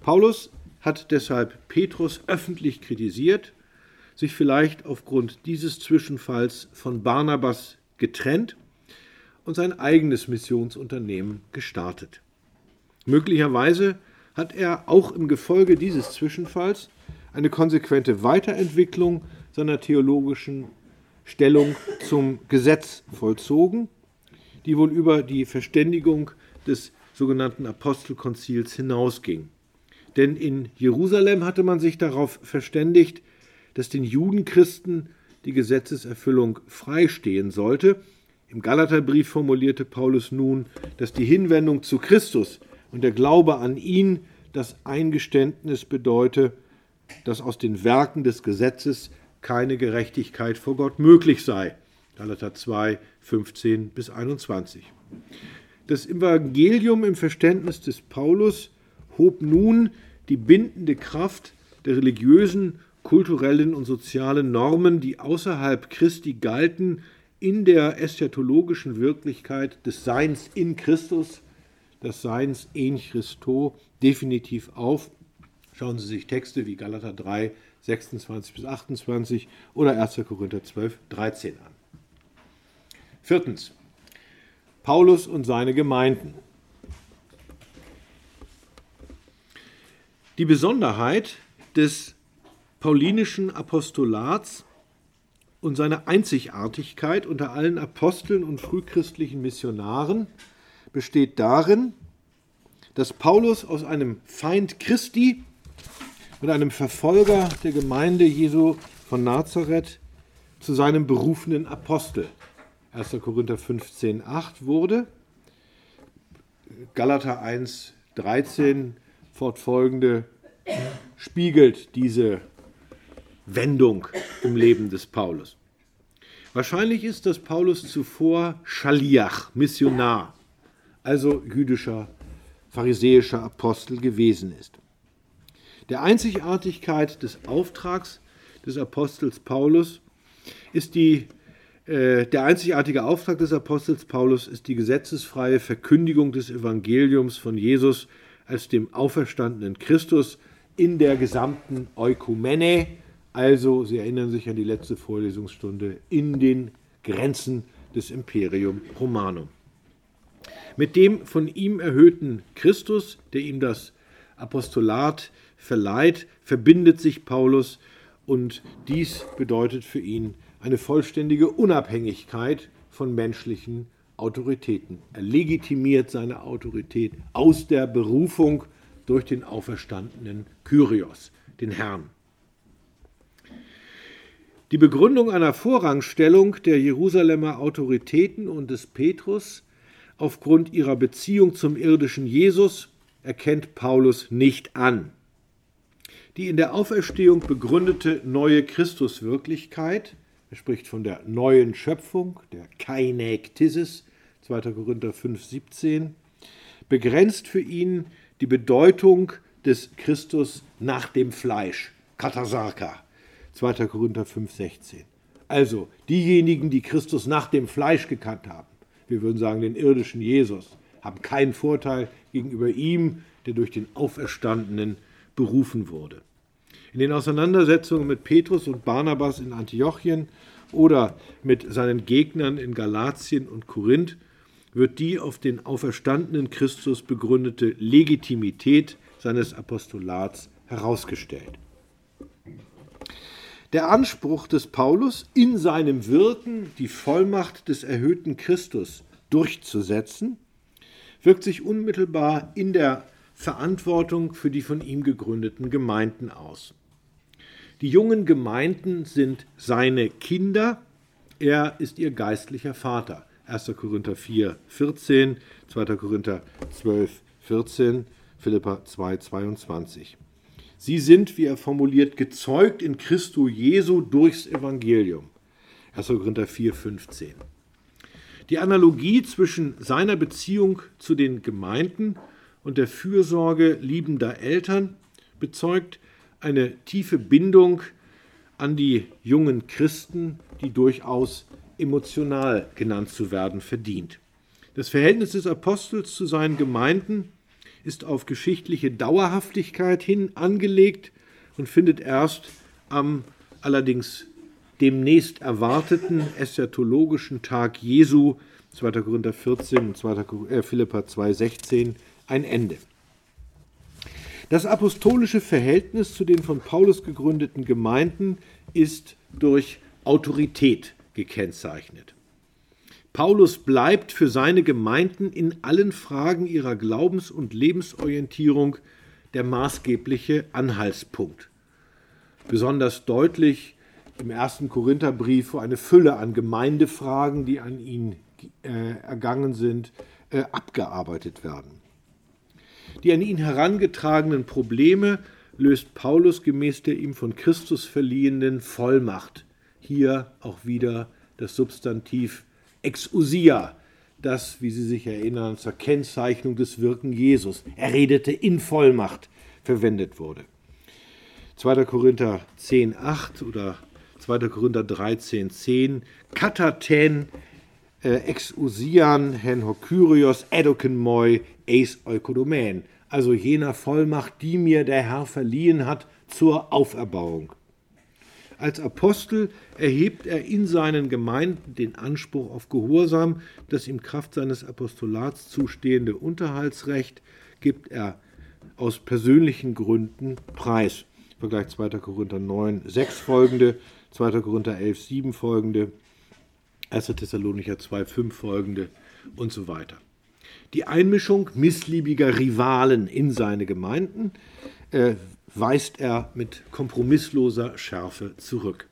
Paulus hat deshalb Petrus öffentlich kritisiert, sich vielleicht aufgrund dieses Zwischenfalls von Barnabas getrennt und sein eigenes Missionsunternehmen gestartet. Möglicherweise hat er auch im Gefolge dieses Zwischenfalls eine konsequente Weiterentwicklung seiner theologischen Stellung zum Gesetz vollzogen, die wohl über die Verständigung des sogenannten Apostelkonzils hinausging. Denn in Jerusalem hatte man sich darauf verständigt, dass den Judenchristen die Gesetzeserfüllung freistehen sollte. Im Galaterbrief formulierte Paulus nun, dass die Hinwendung zu Christus und der Glaube an ihn das Eingeständnis bedeute, dass aus den Werken des Gesetzes keine Gerechtigkeit vor Gott möglich sei. Galater 2, 15 bis 21. Das Evangelium im Verständnis des Paulus hob nun die bindende Kraft der religiösen, kulturellen und sozialen Normen, die außerhalb Christi galten, in der eschatologischen Wirklichkeit des Seins in Christus des Seins en Christo definitiv auf. Schauen Sie sich Texte wie Galater 3, 26 bis 28 oder 1. Korinther 12, 13 an. Viertens. Paulus und seine Gemeinden. Die Besonderheit des paulinischen Apostolats und seine Einzigartigkeit unter allen Aposteln und frühchristlichen Missionaren besteht darin, dass Paulus aus einem Feind Christi und einem Verfolger der Gemeinde Jesu von Nazareth zu seinem berufenen Apostel 1. Korinther 15, 8 wurde. Galater 1, 13 fortfolgende spiegelt diese Wendung im Leben des Paulus. Wahrscheinlich ist, dass Paulus zuvor Schaliach, Missionar, also jüdischer, pharisäischer Apostel gewesen ist. Der Einzigartigkeit des Auftrags des Apostels Paulus ist die der einzigartige Auftrag des Apostels Paulus ist die gesetzesfreie Verkündigung des Evangeliums von Jesus als dem auferstandenen Christus in der gesamten Eukumene, also Sie erinnern sich an die letzte Vorlesungsstunde, in den Grenzen des Imperium Romanum. Mit dem von ihm erhöhten Christus, der ihm das Apostolat verleiht, verbindet sich Paulus und dies bedeutet für ihn eine vollständige Unabhängigkeit von menschlichen Autoritäten. Er legitimiert seine Autorität aus der Berufung durch den auferstandenen Kyrios, den Herrn. Die Begründung einer Vorrangstellung der Jerusalemer Autoritäten und des Petrus aufgrund ihrer Beziehung zum irdischen Jesus erkennt Paulus nicht an. Die in der Auferstehung begründete neue Christuswirklichkeit, er spricht von der neuen Schöpfung, der Kainektisis, 2. Korinther 5, 17, begrenzt für ihn die Bedeutung des Christus nach dem Fleisch, Katasarka, 2. Korinther 5, 16. Also diejenigen, die Christus nach dem Fleisch gekannt haben, wir würden sagen den irdischen Jesus, haben keinen Vorteil gegenüber ihm, der durch den Auferstandenen berufen wurde. In den Auseinandersetzungen mit Petrus und Barnabas in Antiochien oder mit seinen Gegnern in Galatien und Korinth wird die auf den auferstandenen Christus begründete Legitimität seines Apostolats herausgestellt. Der Anspruch des Paulus, in seinem Wirken die Vollmacht des erhöhten Christus durchzusetzen, wirkt sich unmittelbar in der Verantwortung für die von ihm gegründeten Gemeinden aus. Die jungen Gemeinden sind seine Kinder, er ist ihr geistlicher Vater. 1. Korinther 4, 14, 2. Korinther 12, 14, Philippa 2, 22. Sie sind, wie er formuliert, gezeugt in Christo Jesu durchs Evangelium. 1. Korinther 4, 15. Die Analogie zwischen seiner Beziehung zu den Gemeinden und der Fürsorge liebender Eltern bezeugt eine tiefe Bindung an die jungen Christen, die durchaus emotional genannt zu werden verdient. Das Verhältnis des Apostels zu seinen Gemeinden ist auf geschichtliche Dauerhaftigkeit hin angelegt und findet erst am allerdings demnächst erwarteten eschatologischen Tag Jesu 2. Korinther 14 und 2. Äh, Philippa 2, 16 ein Ende. Das apostolische Verhältnis zu den von Paulus gegründeten Gemeinden ist durch Autorität gekennzeichnet. Paulus bleibt für seine Gemeinden in allen Fragen ihrer Glaubens- und Lebensorientierung der maßgebliche Anhaltspunkt. Besonders deutlich im ersten Korintherbrief, wo eine Fülle an Gemeindefragen, die an ihn äh, ergangen sind, äh, abgearbeitet werden. Die an ihn herangetragenen Probleme löst Paulus gemäß der ihm von Christus verliehenen Vollmacht. Hier auch wieder das Substantiv exousia, das, wie Sie sich erinnern, zur Kennzeichnung des Wirken Jesus, er redete in Vollmacht, verwendet wurde. 2. Korinther 10, 8 oder 2. Korinther 13, 10, Kataten, äh, exousian, hen hokyrios, edoken moi, eis eukodomen, also jener Vollmacht, die mir der Herr verliehen hat zur Auferbauung. Als Apostel erhebt er in seinen Gemeinden den Anspruch auf Gehorsam. Das ihm Kraft seines Apostolats zustehende Unterhaltsrecht gibt er aus persönlichen Gründen preis. Vergleich 2. Korinther 9, 6 folgende, 2. Korinther 11, 7 folgende, 1. Thessalonicher 2, 5 folgende und so weiter. Die Einmischung missliebiger Rivalen in seine Gemeinden äh, weist er mit kompromissloser Schärfe zurück.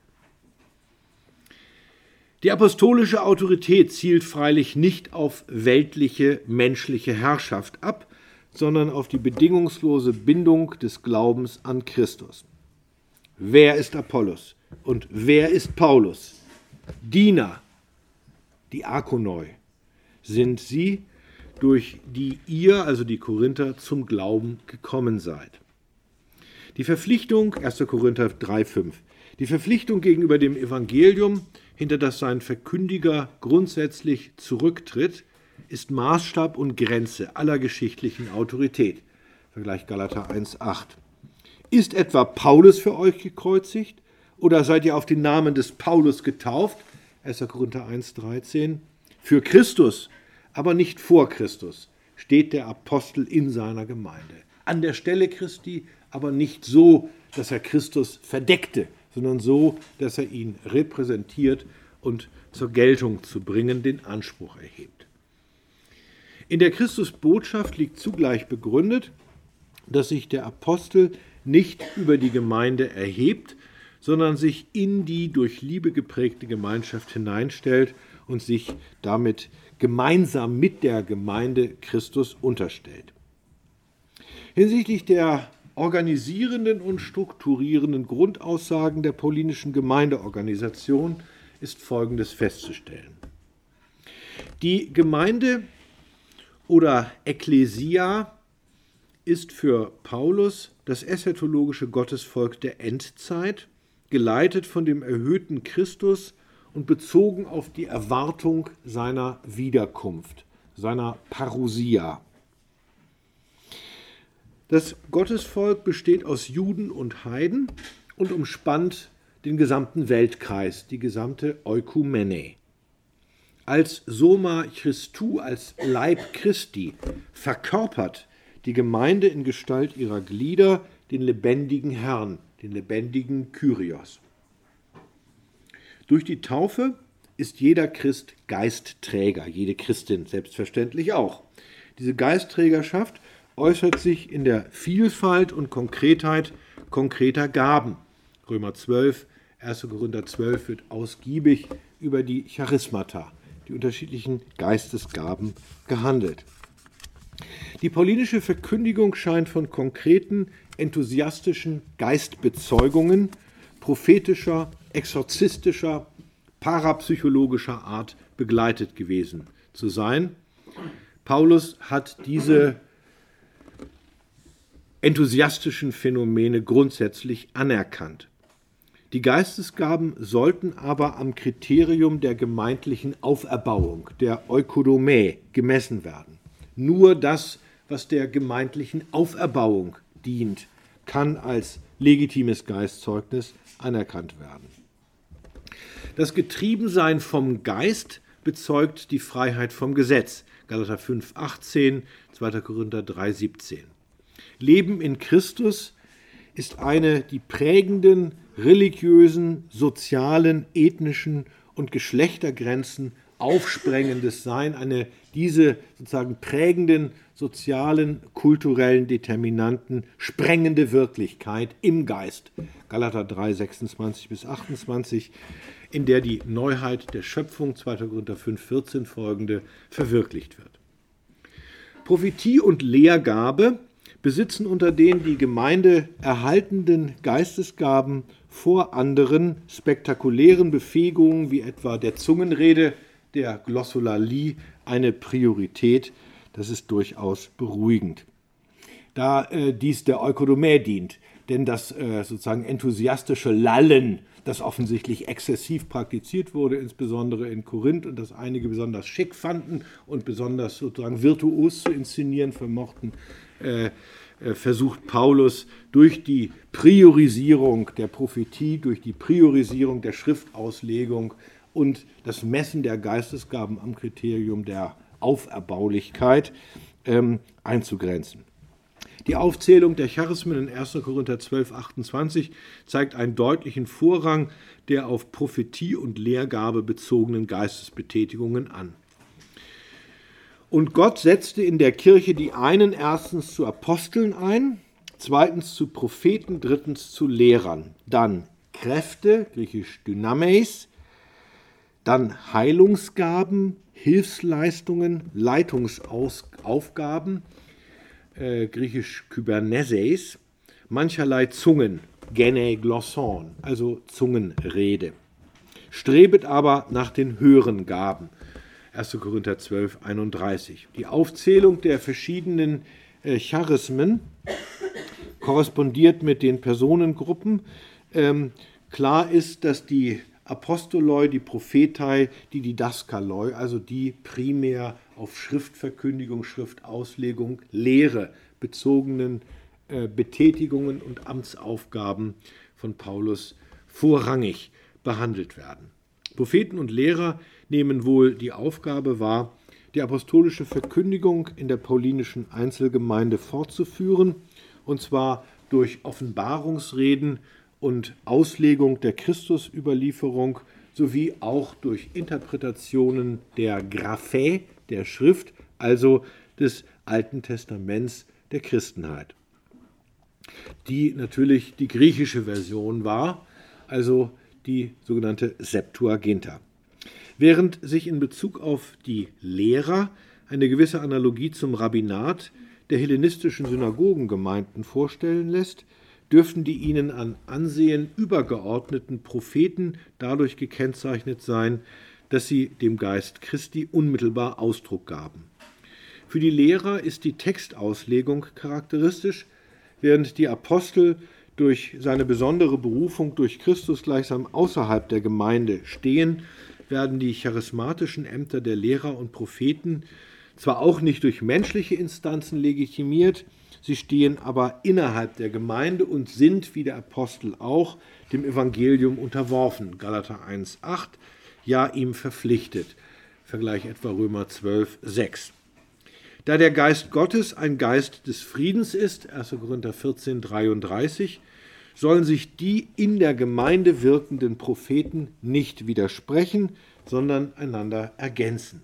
Die apostolische Autorität zielt freilich nicht auf weltliche menschliche Herrschaft ab, sondern auf die bedingungslose Bindung des Glaubens an Christus. Wer ist Apollos und wer ist Paulus? Diener, die Akonoi, sind sie, durch die ihr, also die Korinther, zum Glauben gekommen seid. Die Verpflichtung, 1. Korinther 3,5, die Verpflichtung gegenüber dem Evangelium, hinter das sein Verkündiger grundsätzlich zurücktritt, ist Maßstab und Grenze aller geschichtlichen Autorität. Vergleich Galater 1,8. Ist etwa Paulus für euch gekreuzigt? Oder seid ihr auf den Namen des Paulus getauft? 1. Korinther 1,13. Für Christus, aber nicht vor Christus, steht der Apostel in seiner Gemeinde. An der Stelle Christi, aber nicht so, dass er Christus verdeckte, sondern so, dass er ihn repräsentiert und zur Geltung zu bringen den Anspruch erhebt. In der Christusbotschaft liegt zugleich begründet, dass sich der Apostel nicht über die Gemeinde erhebt, sondern sich in die durch Liebe geprägte Gemeinschaft hineinstellt und sich damit gemeinsam mit der Gemeinde Christus unterstellt. Hinsichtlich der organisierenden und strukturierenden Grundaussagen der paulinischen Gemeindeorganisation ist Folgendes festzustellen. Die Gemeinde oder Ekklesia ist für Paulus das eschatologische Gottesvolk der Endzeit, geleitet von dem erhöhten Christus und bezogen auf die Erwartung seiner Wiederkunft, seiner Parousia. Das Gottesvolk besteht aus Juden und Heiden und umspannt den gesamten Weltkreis, die gesamte Eukumene. Als Soma Christu, als Leib Christi, verkörpert die Gemeinde in Gestalt ihrer Glieder den lebendigen Herrn, den lebendigen Kyrios. Durch die Taufe ist jeder Christ Geistträger, jede Christin selbstverständlich auch. Diese Geistträgerschaft äußert sich in der Vielfalt und Konkretheit konkreter Gaben. Römer 12, 1. Korinther 12 wird ausgiebig über die Charismata, die unterschiedlichen Geistesgaben, gehandelt. Die paulinische Verkündigung scheint von konkreten, enthusiastischen Geistbezeugungen prophetischer, exorzistischer, parapsychologischer Art begleitet gewesen zu sein. Paulus hat diese enthusiastischen Phänomene grundsätzlich anerkannt. Die Geistesgaben sollten aber am Kriterium der gemeindlichen Auferbauung, der Eukodomä, gemessen werden. Nur das, was der gemeindlichen Auferbauung dient, kann als legitimes Geistzeugnis anerkannt werden. Das Getriebensein vom Geist bezeugt die Freiheit vom Gesetz. Galater 5, 18, 2. Korinther 3, 17. Leben in Christus ist eine die prägenden religiösen, sozialen, ethnischen und Geschlechtergrenzen aufsprengendes Sein, eine diese sozusagen prägenden sozialen, kulturellen Determinanten sprengende Wirklichkeit im Geist. Galater 3, 26 bis 28, in der die Neuheit der Schöpfung, 2. Korinther 5, 14 folgende, verwirklicht wird. Prophetie und Lehrgabe besitzen unter den die Gemeinde erhaltenden Geistesgaben vor anderen spektakulären Befähigungen wie etwa der Zungenrede, der Glossolalie eine Priorität. Das ist durchaus beruhigend. Da äh, dies der Eukodomä dient, denn das äh, sozusagen enthusiastische Lallen, das offensichtlich exzessiv praktiziert wurde, insbesondere in Korinth, und das einige besonders schick fanden und besonders sozusagen virtuos zu inszenieren vermochten, äh, äh, versucht Paulus durch die Priorisierung der Prophetie, durch die Priorisierung der Schriftauslegung und das Messen der Geistesgaben am Kriterium der Auferbaulichkeit ähm, einzugrenzen. Die Aufzählung der Charismen in 1. Korinther 12, 28 zeigt einen deutlichen Vorrang der auf Prophetie und Lehrgabe bezogenen Geistesbetätigungen an. Und Gott setzte in der Kirche die einen erstens zu Aposteln ein, zweitens zu Propheten, drittens zu Lehrern, dann Kräfte, griechisch Dynameis, dann Heilungsgaben, Hilfsleistungen, Leitungsaufgaben, äh, griechisch Kyberneses, mancherlei Zungen, Gene Glosson, also Zungenrede. Strebet aber nach den höheren Gaben. 1. Korinther 12, 31. Die Aufzählung der verschiedenen äh, Charismen korrespondiert mit den Personengruppen. Ähm, klar ist, dass die Apostoloi, die Prophetei, die Didaskaloi, also die primär auf Schriftverkündigung, Schriftauslegung, Lehre bezogenen äh, Betätigungen und Amtsaufgaben von Paulus vorrangig behandelt werden. Propheten und Lehrer nehmen wohl die Aufgabe wahr, die apostolische Verkündigung in der paulinischen Einzelgemeinde fortzuführen, und zwar durch Offenbarungsreden und Auslegung der Christusüberlieferung sowie auch durch Interpretationen der Graphä, der Schrift, also des Alten Testaments der Christenheit, die natürlich die griechische Version war, also die sogenannte Septuaginta. Während sich in Bezug auf die Lehrer eine gewisse Analogie zum Rabbinat der hellenistischen Synagogengemeinden vorstellen lässt, dürften die ihnen an Ansehen übergeordneten Propheten dadurch gekennzeichnet sein, dass sie dem Geist Christi unmittelbar Ausdruck gaben. Für die Lehrer ist die Textauslegung charakteristisch, während die Apostel durch seine besondere Berufung durch Christus gleichsam außerhalb der Gemeinde stehen werden die charismatischen Ämter der Lehrer und Propheten zwar auch nicht durch menschliche Instanzen legitimiert, sie stehen aber innerhalb der Gemeinde und sind, wie der Apostel auch, dem Evangelium unterworfen. Galater 1,8, ja ihm verpflichtet. Vergleich etwa Römer 12, 6. Da der Geist Gottes ein Geist des Friedens ist, 1. Korinther 14, 33, sollen sich die in der Gemeinde wirkenden Propheten nicht widersprechen, sondern einander ergänzen.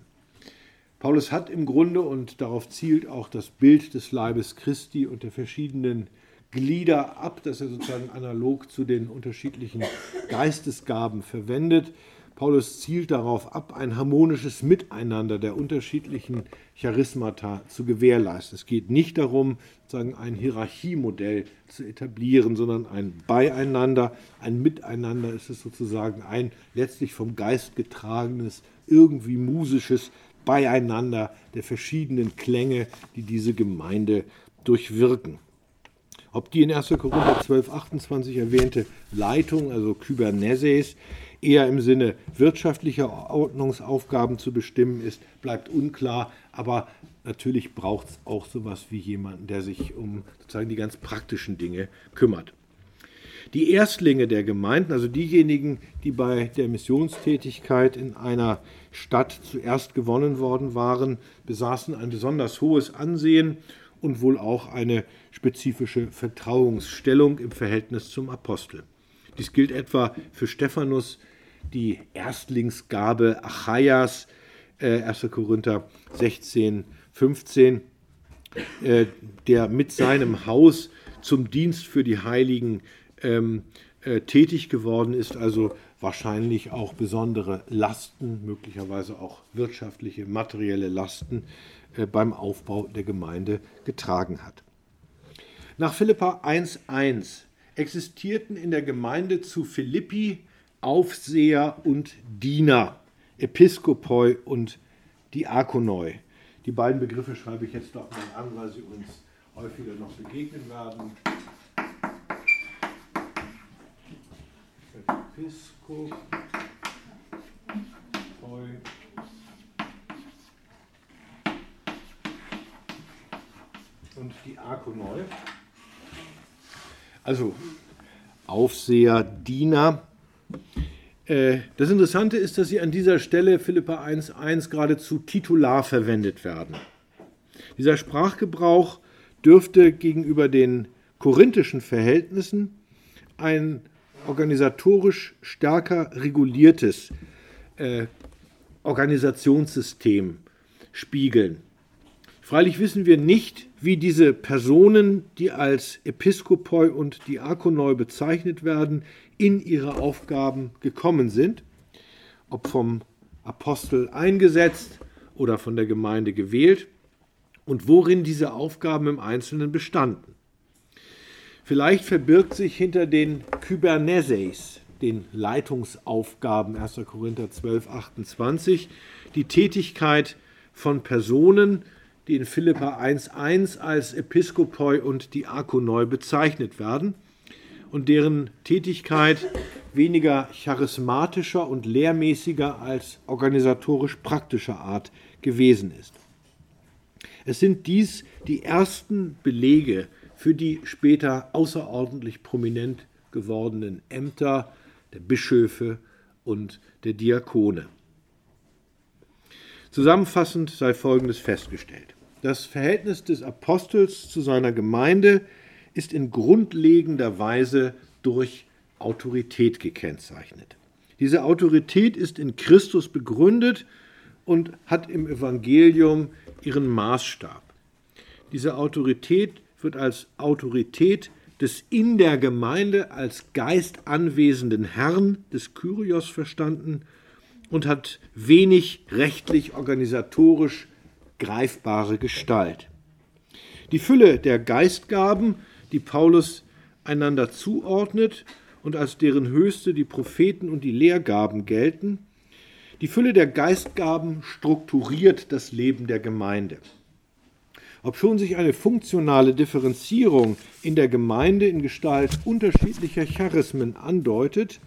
Paulus hat im Grunde, und darauf zielt auch das Bild des Leibes Christi und der verschiedenen Glieder ab, das er sozusagen analog zu den unterschiedlichen Geistesgaben verwendet. Paulus zielt darauf ab, ein harmonisches Miteinander der unterschiedlichen Charismata zu gewährleisten. Es geht nicht darum, sozusagen ein Hierarchiemodell zu etablieren, sondern ein Beieinander, ein Miteinander ist es sozusagen ein letztlich vom Geist getragenes, irgendwie musisches Beieinander der verschiedenen Klänge, die diese Gemeinde durchwirken. Ob die in 1. Korinther 12, 28 erwähnte Leitung, also Kyberneses, eher im Sinne wirtschaftlicher Ordnungsaufgaben zu bestimmen ist, bleibt unklar. Aber natürlich braucht es auch sowas wie jemanden, der sich um sozusagen die ganz praktischen Dinge kümmert. Die Erstlinge der Gemeinden, also diejenigen, die bei der Missionstätigkeit in einer Stadt zuerst gewonnen worden waren, besaßen ein besonders hohes Ansehen und wohl auch eine spezifische Vertrauensstellung im Verhältnis zum Apostel. Dies gilt etwa für Stephanus, die Erstlingsgabe Achaias, äh, 1. Korinther 16, 15, äh, der mit seinem Haus zum Dienst für die Heiligen ähm, äh, tätig geworden ist, also wahrscheinlich auch besondere Lasten, möglicherweise auch wirtschaftliche, materielle Lasten äh, beim Aufbau der Gemeinde getragen hat. Nach Philippa 1.1 existierten in der Gemeinde zu Philippi Aufseher und Diener, Episkopoi und Diakonoi. Die beiden Begriffe schreibe ich jetzt doch mal an, weil sie uns häufiger noch begegnen werden. Episkopoi und Diakonoi. Also Aufseher, Diener. Äh, das Interessante ist, dass sie an dieser Stelle Philippa 1.1 geradezu titular verwendet werden. Dieser Sprachgebrauch dürfte gegenüber den korinthischen Verhältnissen ein organisatorisch stärker reguliertes äh, Organisationssystem spiegeln. Freilich wissen wir nicht, wie diese Personen, die als Episkopoi und Diakonoi bezeichnet werden, in ihre Aufgaben gekommen sind, ob vom Apostel eingesetzt oder von der Gemeinde gewählt und worin diese Aufgaben im Einzelnen bestanden. Vielleicht verbirgt sich hinter den Kyberneses, den Leitungsaufgaben 1. Korinther 12, 28, die Tätigkeit von Personen, die in Philippa 1.1 als Episkopoi und Diakonoi bezeichnet werden und deren Tätigkeit weniger charismatischer und lehrmäßiger als organisatorisch praktischer Art gewesen ist. Es sind dies die ersten Belege für die später außerordentlich prominent gewordenen Ämter der Bischöfe und der Diakone. Zusammenfassend sei Folgendes festgestellt. Das Verhältnis des Apostels zu seiner Gemeinde ist in grundlegender Weise durch Autorität gekennzeichnet. Diese Autorität ist in Christus begründet und hat im Evangelium ihren Maßstab. Diese Autorität wird als Autorität des in der Gemeinde als Geist anwesenden Herrn des Kyrios verstanden und hat wenig rechtlich organisatorisch greifbare Gestalt. Die Fülle der Geistgaben, die Paulus einander zuordnet und als deren höchste die Propheten und die Lehrgaben gelten, die Fülle der Geistgaben strukturiert das Leben der Gemeinde. Obschon sich eine funktionale Differenzierung in der Gemeinde in Gestalt unterschiedlicher Charismen andeutet,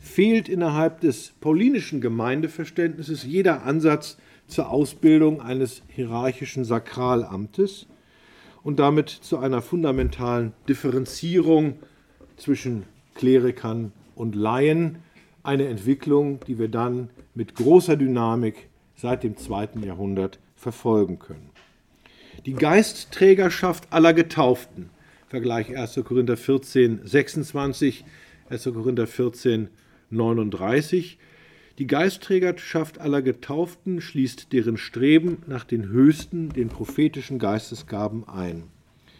fehlt innerhalb des paulinischen Gemeindeverständnisses jeder Ansatz zur Ausbildung eines hierarchischen Sakralamtes und damit zu einer fundamentalen Differenzierung zwischen Klerikern und Laien, eine Entwicklung, die wir dann mit großer Dynamik seit dem zweiten Jahrhundert verfolgen können. Die Geistträgerschaft aller Getauften. Vergleich 1. Korinther 14, 26, 1. Korinther 14, 39. Die Geistträgerschaft aller Getauften schließt deren Streben nach den höchsten, den prophetischen Geistesgaben ein.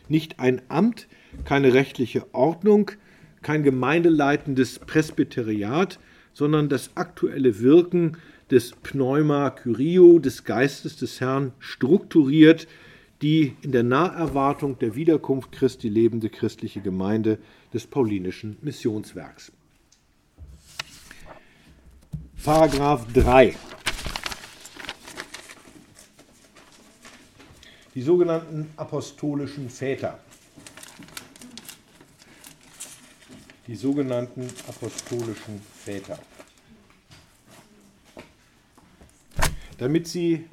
Nicht ein Amt, keine rechtliche Ordnung, kein gemeindeleitendes Presbyteriat, sondern das aktuelle Wirken des Pneuma Kyrio, des Geistes des Herrn, strukturiert die in der Naherwartung der Wiederkunft Christi lebende christliche Gemeinde des paulinischen Missionswerks. Paragraph 3. Die sogenannten apostolischen Väter. Die sogenannten apostolischen Väter. Damit Sie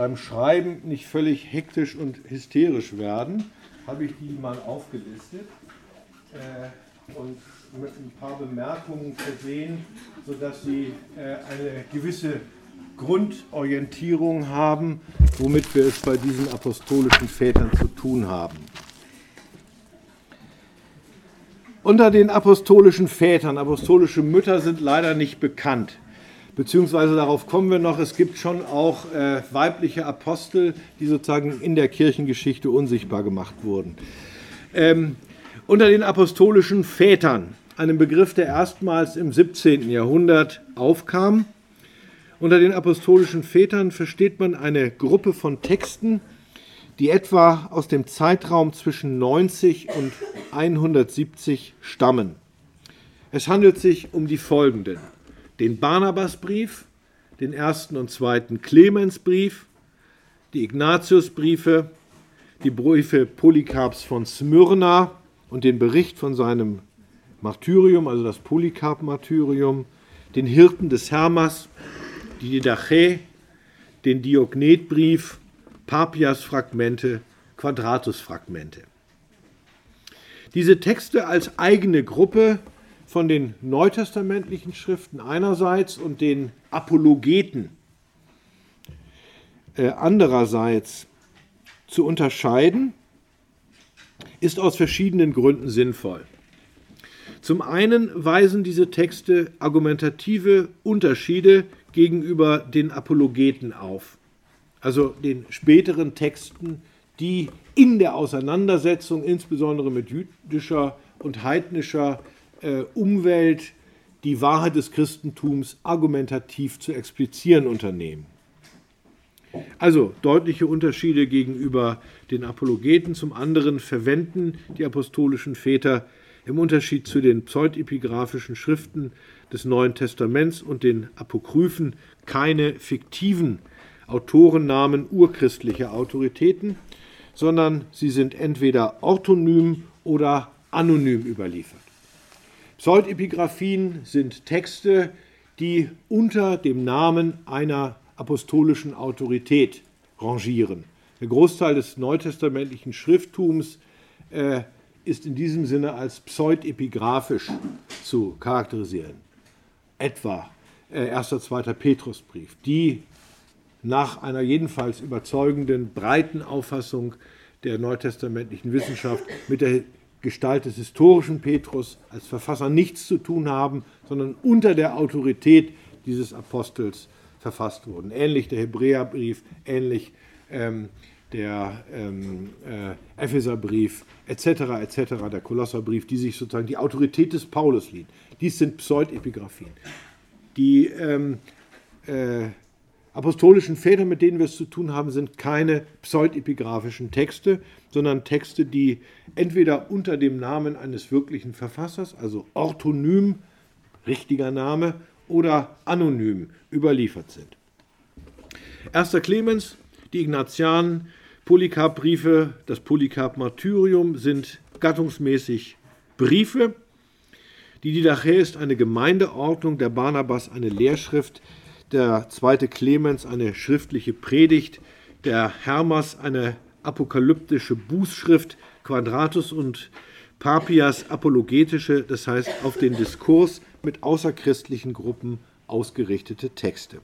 beim Schreiben nicht völlig hektisch und hysterisch werden, habe ich die mal aufgelistet. Äh, und mit ein paar Bemerkungen versehen, sodass Sie äh, eine gewisse Grundorientierung haben, womit wir es bei diesen apostolischen Vätern zu tun haben. Unter den apostolischen Vätern, apostolische Mütter sind leider nicht bekannt. Beziehungsweise darauf kommen wir noch, es gibt schon auch äh, weibliche Apostel, die sozusagen in der Kirchengeschichte unsichtbar gemacht wurden. Ähm, unter den apostolischen Vätern einem Begriff, der erstmals im 17. Jahrhundert aufkam. Unter den apostolischen Vätern versteht man eine Gruppe von Texten, die etwa aus dem Zeitraum zwischen 90 und 170 stammen. Es handelt sich um die folgenden. Den Barnabasbrief, den ersten und zweiten Clemensbrief, die Ignatiusbriefe, die Briefe Polycarps von Smyrna und den Bericht von seinem Martyrium, also das Polycarp-Martyrium, den Hirten des Hermas, die Didache, den Diognetbrief, Papias-Fragmente, Quadratus-Fragmente. Diese Texte als eigene Gruppe von den neutestamentlichen Schriften einerseits und den Apologeten äh, andererseits zu unterscheiden, ist aus verschiedenen Gründen sinnvoll. Zum einen weisen diese Texte argumentative Unterschiede gegenüber den Apologeten auf, also den späteren Texten, die in der Auseinandersetzung insbesondere mit jüdischer und heidnischer äh, Umwelt die Wahrheit des Christentums argumentativ zu explizieren unternehmen. Also deutliche Unterschiede gegenüber den Apologeten. Zum anderen verwenden die apostolischen Väter im Unterschied zu den pseudepigraphischen Schriften des Neuen Testaments und den Apokryphen keine fiktiven Autorennamen urchristlicher Autoritäten, sondern sie sind entweder orthonym oder anonym überliefert. Pseudepigraphien sind Texte, die unter dem Namen einer apostolischen Autorität rangieren. Der Großteil des neutestamentlichen Schrifttums äh, ist in diesem Sinne als pseudepigraphisch zu charakterisieren. Etwa äh, 1. 2. Petrusbrief, die nach einer jedenfalls überzeugenden breiten Auffassung der neutestamentlichen Wissenschaft mit der Gestalt des historischen Petrus als Verfasser nichts zu tun haben, sondern unter der Autorität dieses Apostels verfasst wurden. Ähnlich der Hebräerbrief, ähnlich ähm, der ähm, äh, Epheserbrief etc., etc., der Kolosserbrief, die sich sozusagen die Autorität des Paulus liehen. Dies sind Pseudepigraphien. Die ähm, äh, apostolischen Väter, mit denen wir es zu tun haben, sind keine pseudepigraphischen Texte, sondern Texte, die entweder unter dem Namen eines wirklichen Verfassers, also orthonym, richtiger Name, oder anonym überliefert sind. Erster Clemens, die Ignatianen, Polycarp-Briefe, das Polycarp-Martyrium sind gattungsmäßig Briefe. Die Didache ist eine Gemeindeordnung, der Barnabas eine Lehrschrift, der zweite Clemens eine schriftliche Predigt, der Hermas eine apokalyptische Bußschrift, Quadratus und Papias apologetische, das heißt auf den Diskurs mit außerchristlichen Gruppen ausgerichtete Texte.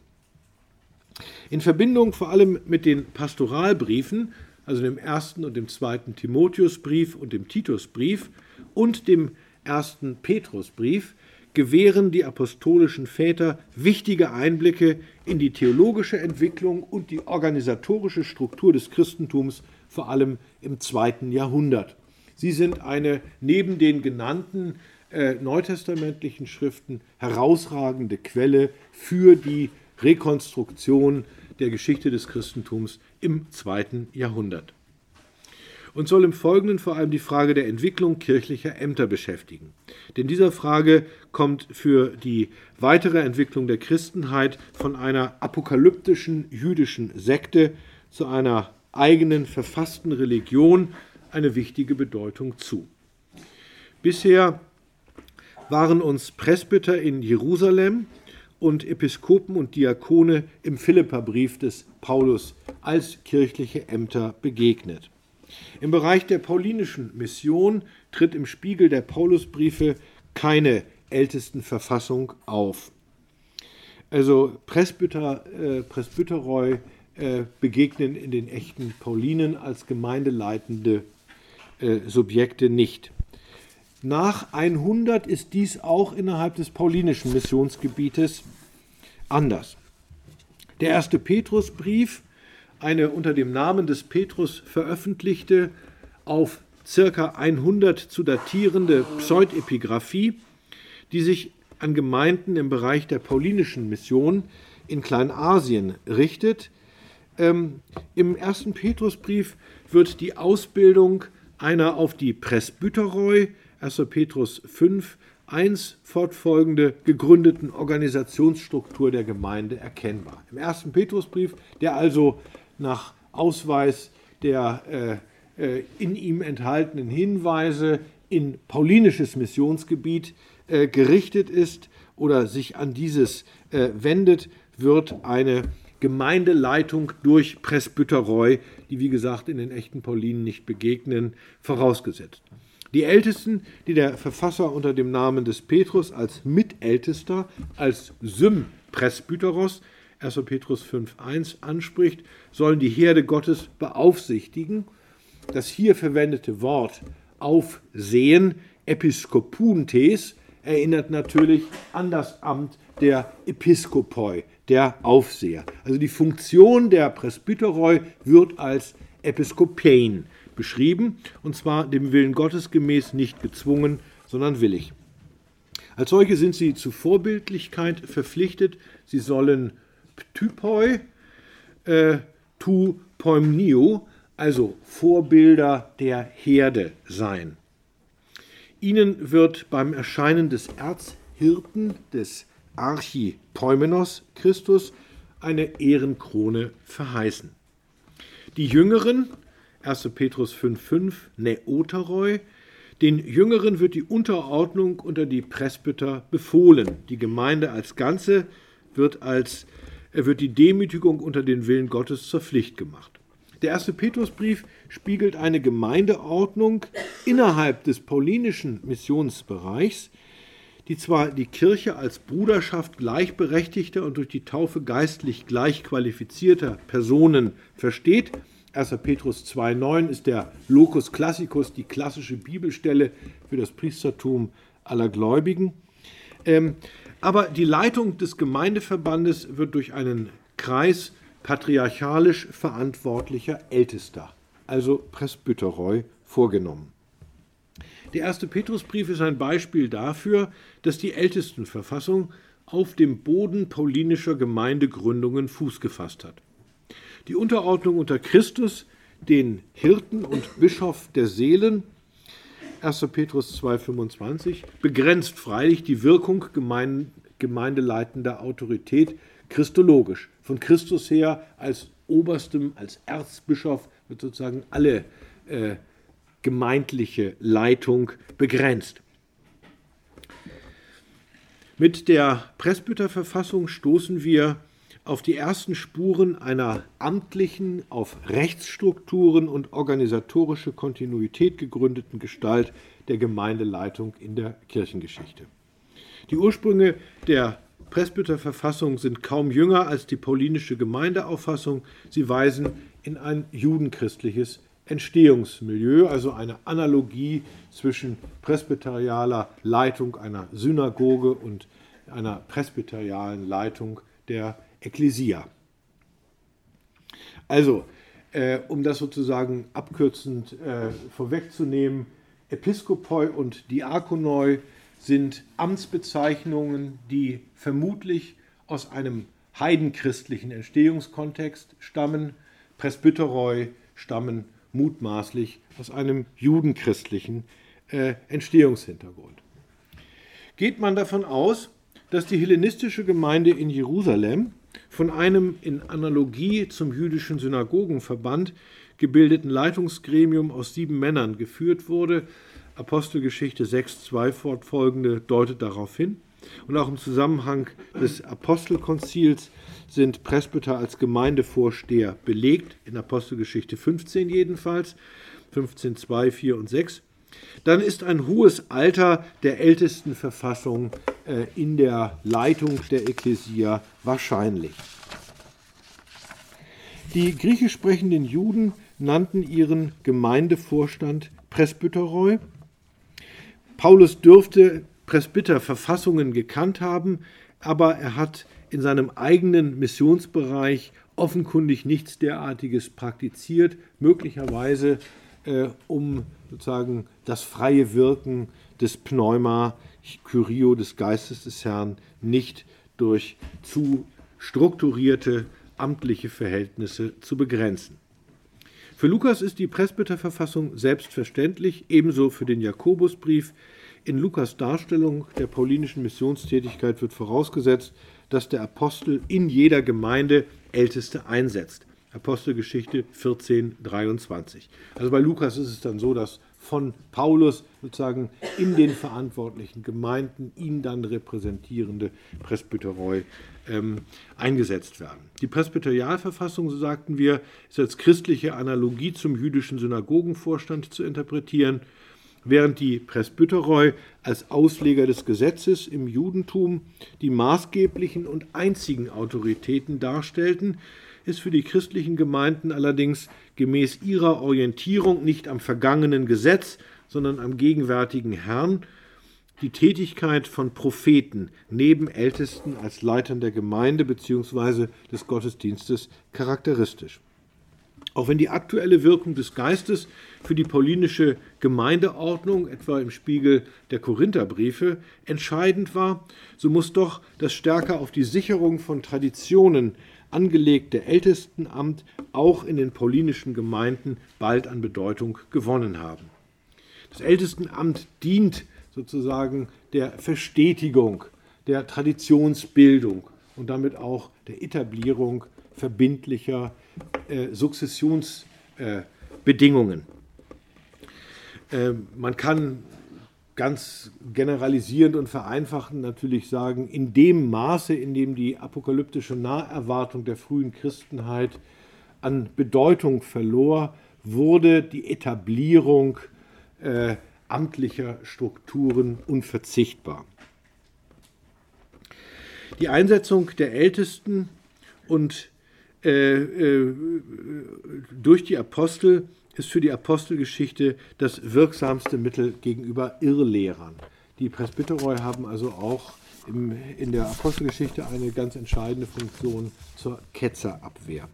In Verbindung vor allem mit den Pastoralbriefen, also dem ersten und dem zweiten Timotheusbrief und dem Titusbrief und dem ersten Petrusbrief, gewähren die apostolischen Väter wichtige Einblicke in die theologische Entwicklung und die organisatorische Struktur des Christentums, vor allem im zweiten Jahrhundert. Sie sind eine neben den genannten äh, neutestamentlichen Schriften herausragende Quelle für die Rekonstruktion der Geschichte des Christentums im zweiten Jahrhundert. Und soll im Folgenden vor allem die Frage der Entwicklung kirchlicher Ämter beschäftigen. Denn dieser Frage kommt für die weitere Entwicklung der Christenheit von einer apokalyptischen jüdischen Sekte zu einer eigenen verfassten Religion eine wichtige Bedeutung zu. Bisher waren uns Presbyter in Jerusalem und Episkopen und Diakone im Philipperbrief des Paulus als kirchliche Ämter begegnet. Im Bereich der paulinischen Mission tritt im Spiegel der Paulusbriefe keine Ältestenverfassung auf. Also Presbyter, äh, Presbyteroi äh, begegnen in den echten Paulinen als gemeindeleitende äh, Subjekte nicht. Nach 100 ist dies auch innerhalb des paulinischen Missionsgebietes anders. Der erste Petrusbrief, eine unter dem Namen des Petrus veröffentlichte, auf circa 100 zu datierende Pseudepigraphie, die sich an Gemeinden im Bereich der paulinischen Mission in Kleinasien richtet. Ähm, Im ersten Petrusbrief wird die Ausbildung einer auf die Presbyteroi 1. Petrus 5, 1 fortfolgende gegründeten Organisationsstruktur der Gemeinde erkennbar. Im ersten Petrusbrief, der also nach Ausweis der äh, äh, in ihm enthaltenen Hinweise in paulinisches Missionsgebiet äh, gerichtet ist oder sich an dieses äh, wendet, wird eine Gemeindeleitung durch Presbyteroi, die wie gesagt in den echten Paulinen nicht begegnen, vorausgesetzt. Die Ältesten, die der Verfasser unter dem Namen des Petrus als Mitältester, als Sympresbyteros, 1. Petrus 5.1 anspricht, sollen die Herde Gottes beaufsichtigen. Das hier verwendete Wort aufsehen, Episkopuntes, erinnert natürlich an das Amt der Episkopoi, der Aufseher. Also die Funktion der Presbyteroi wird als Episkopein beschrieben, und zwar dem Willen Gottes gemäß nicht gezwungen, sondern willig. Als solche sind sie zu Vorbildlichkeit verpflichtet. Sie sollen Typoi, äh, tu poimnio, also Vorbilder der Herde sein. Ihnen wird beim Erscheinen des Erzhirten, des Archipoimenos Christus, eine Ehrenkrone verheißen. Die Jüngeren 1. Petrus 5,5 Neoteroi. Den Jüngeren wird die Unterordnung unter die Presbyter befohlen. Die Gemeinde als Ganze wird, als, wird die Demütigung unter den Willen Gottes zur Pflicht gemacht. Der erste Petrusbrief spiegelt eine Gemeindeordnung innerhalb des paulinischen Missionsbereichs, die zwar die Kirche als Bruderschaft gleichberechtigter und durch die Taufe geistlich gleichqualifizierter Personen versteht, 1. Petrus 2,9 ist der Locus Classicus, die klassische Bibelstelle für das Priestertum aller Gläubigen. Ähm, aber die Leitung des Gemeindeverbandes wird durch einen Kreis patriarchalisch verantwortlicher Ältester, also Presbyteroi, vorgenommen. Der erste Petrusbrief ist ein Beispiel dafür, dass die Ältestenverfassung auf dem Boden paulinischer Gemeindegründungen Fuß gefasst hat. Die Unterordnung unter Christus, den Hirten und Bischof der Seelen, 1. Petrus 2,25, begrenzt freilich die Wirkung gemein, gemeindeleitender Autorität christologisch. Von Christus her als Oberstem, als Erzbischof wird sozusagen alle äh, gemeindliche Leitung begrenzt. Mit der Presbyterverfassung stoßen wir auf die ersten Spuren einer amtlichen, auf Rechtsstrukturen und organisatorische Kontinuität gegründeten Gestalt der Gemeindeleitung in der Kirchengeschichte. Die Ursprünge der Presbyterverfassung sind kaum jünger als die paulinische Gemeindeauffassung. Sie weisen in ein judenchristliches Entstehungsmilieu, also eine Analogie zwischen presbyterialer Leitung einer Synagoge und einer presbyterialen Leitung der Ekklesia. Also, äh, um das sozusagen abkürzend äh, vorwegzunehmen, Episkopoi und Diakonoi sind Amtsbezeichnungen, die vermutlich aus einem heidenchristlichen Entstehungskontext stammen. Presbyteroi stammen mutmaßlich aus einem judenchristlichen äh, Entstehungshintergrund. Geht man davon aus, dass die hellenistische Gemeinde in Jerusalem von einem in Analogie zum jüdischen Synagogenverband gebildeten Leitungsgremium aus sieben Männern geführt wurde. Apostelgeschichte 6.2 fortfolgende deutet darauf hin. Und auch im Zusammenhang des Apostelkonzils sind Presbyter als Gemeindevorsteher belegt, in Apostelgeschichte 15 jedenfalls, 15, 2, 4 und 6. Dann ist ein hohes Alter der ältesten Verfassung äh, in der Leitung der Ekklesia wahrscheinlich. Die griechisch sprechenden Juden nannten ihren Gemeindevorstand Presbyteroi. Paulus dürfte Presbyterverfassungen gekannt haben, aber er hat in seinem eigenen Missionsbereich offenkundig nichts derartiges praktiziert, möglicherweise äh, um sozusagen das freie Wirken des Pneuma, Kyrio des Geistes des Herrn nicht durch zu strukturierte amtliche Verhältnisse zu begrenzen. Für Lukas ist die Presbyterverfassung selbstverständlich, ebenso für den Jakobusbrief. In Lukas Darstellung der paulinischen Missionstätigkeit wird vorausgesetzt, dass der Apostel in jeder Gemeinde Älteste einsetzt. Apostelgeschichte 14, 23. Also bei Lukas ist es dann so, dass von Paulus sozusagen in den verantwortlichen Gemeinden ihn dann repräsentierende Presbyteroi ähm, eingesetzt werden. Die Presbyterialverfassung, so sagten wir, ist als christliche Analogie zum jüdischen Synagogenvorstand zu interpretieren, während die Presbyteroi als Ausleger des Gesetzes im Judentum die maßgeblichen und einzigen Autoritäten darstellten, ist für die christlichen Gemeinden allerdings gemäß ihrer Orientierung nicht am vergangenen Gesetz, sondern am gegenwärtigen Herrn die Tätigkeit von Propheten neben Ältesten als Leitern der Gemeinde bzw. des Gottesdienstes charakteristisch. Auch wenn die aktuelle Wirkung des Geistes für die paulinische Gemeindeordnung, etwa im Spiegel der Korintherbriefe, entscheidend war, so muss doch das stärker auf die Sicherung von Traditionen angelegte Ältestenamt auch in den paulinischen Gemeinden bald an Bedeutung gewonnen haben. Das Ältestenamt dient sozusagen der Verstetigung, der Traditionsbildung und damit auch der Etablierung verbindlicher äh, Sukzessionsbedingungen. Äh, man kann ganz generalisierend und vereinfachend natürlich sagen, in dem Maße, in dem die apokalyptische Naherwartung der frühen Christenheit an Bedeutung verlor, wurde die Etablierung äh, amtlicher Strukturen unverzichtbar. Die Einsetzung der Ältesten und äh, äh, durch die Apostel ist für die Apostelgeschichte das wirksamste Mittel gegenüber Irrlehrern. Die Presbyteroi haben also auch im, in der Apostelgeschichte eine ganz entscheidende Funktion zur Ketzerabwehr.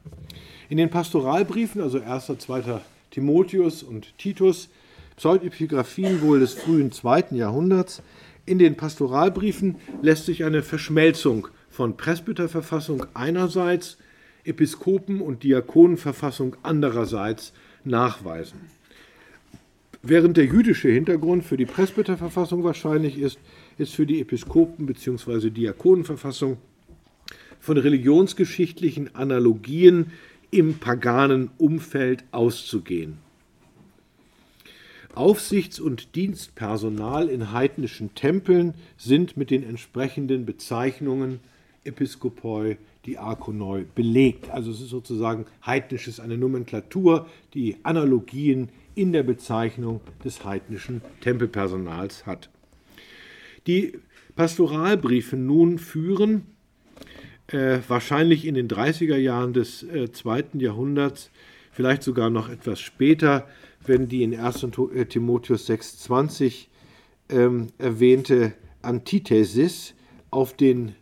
In den Pastoralbriefen, also 1., 2. Timotheus und Titus, Pseudepigraphien wohl des frühen 2. Jahrhunderts, in den Pastoralbriefen lässt sich eine Verschmelzung von Presbyterverfassung einerseits, Episkopen- und Diakonenverfassung andererseits nachweisen. Während der jüdische Hintergrund für die Presbyterverfassung wahrscheinlich ist, ist für die Episkopen- bzw. Diakonenverfassung von religionsgeschichtlichen Analogien im paganen Umfeld auszugehen. Aufsichts- und Dienstpersonal in heidnischen Tempeln sind mit den entsprechenden Bezeichnungen Episkopoi, Diakonoi belegt. Also es ist sozusagen heidnisches, eine Nomenklatur, die Analogien in der Bezeichnung des heidnischen Tempelpersonals hat. Die Pastoralbriefe nun führen äh, wahrscheinlich in den 30er Jahren des äh, zweiten Jahrhunderts vielleicht sogar noch etwas später, wenn die in 1. Äh, Timotheus 6,20 ähm, erwähnte Antithesis auf den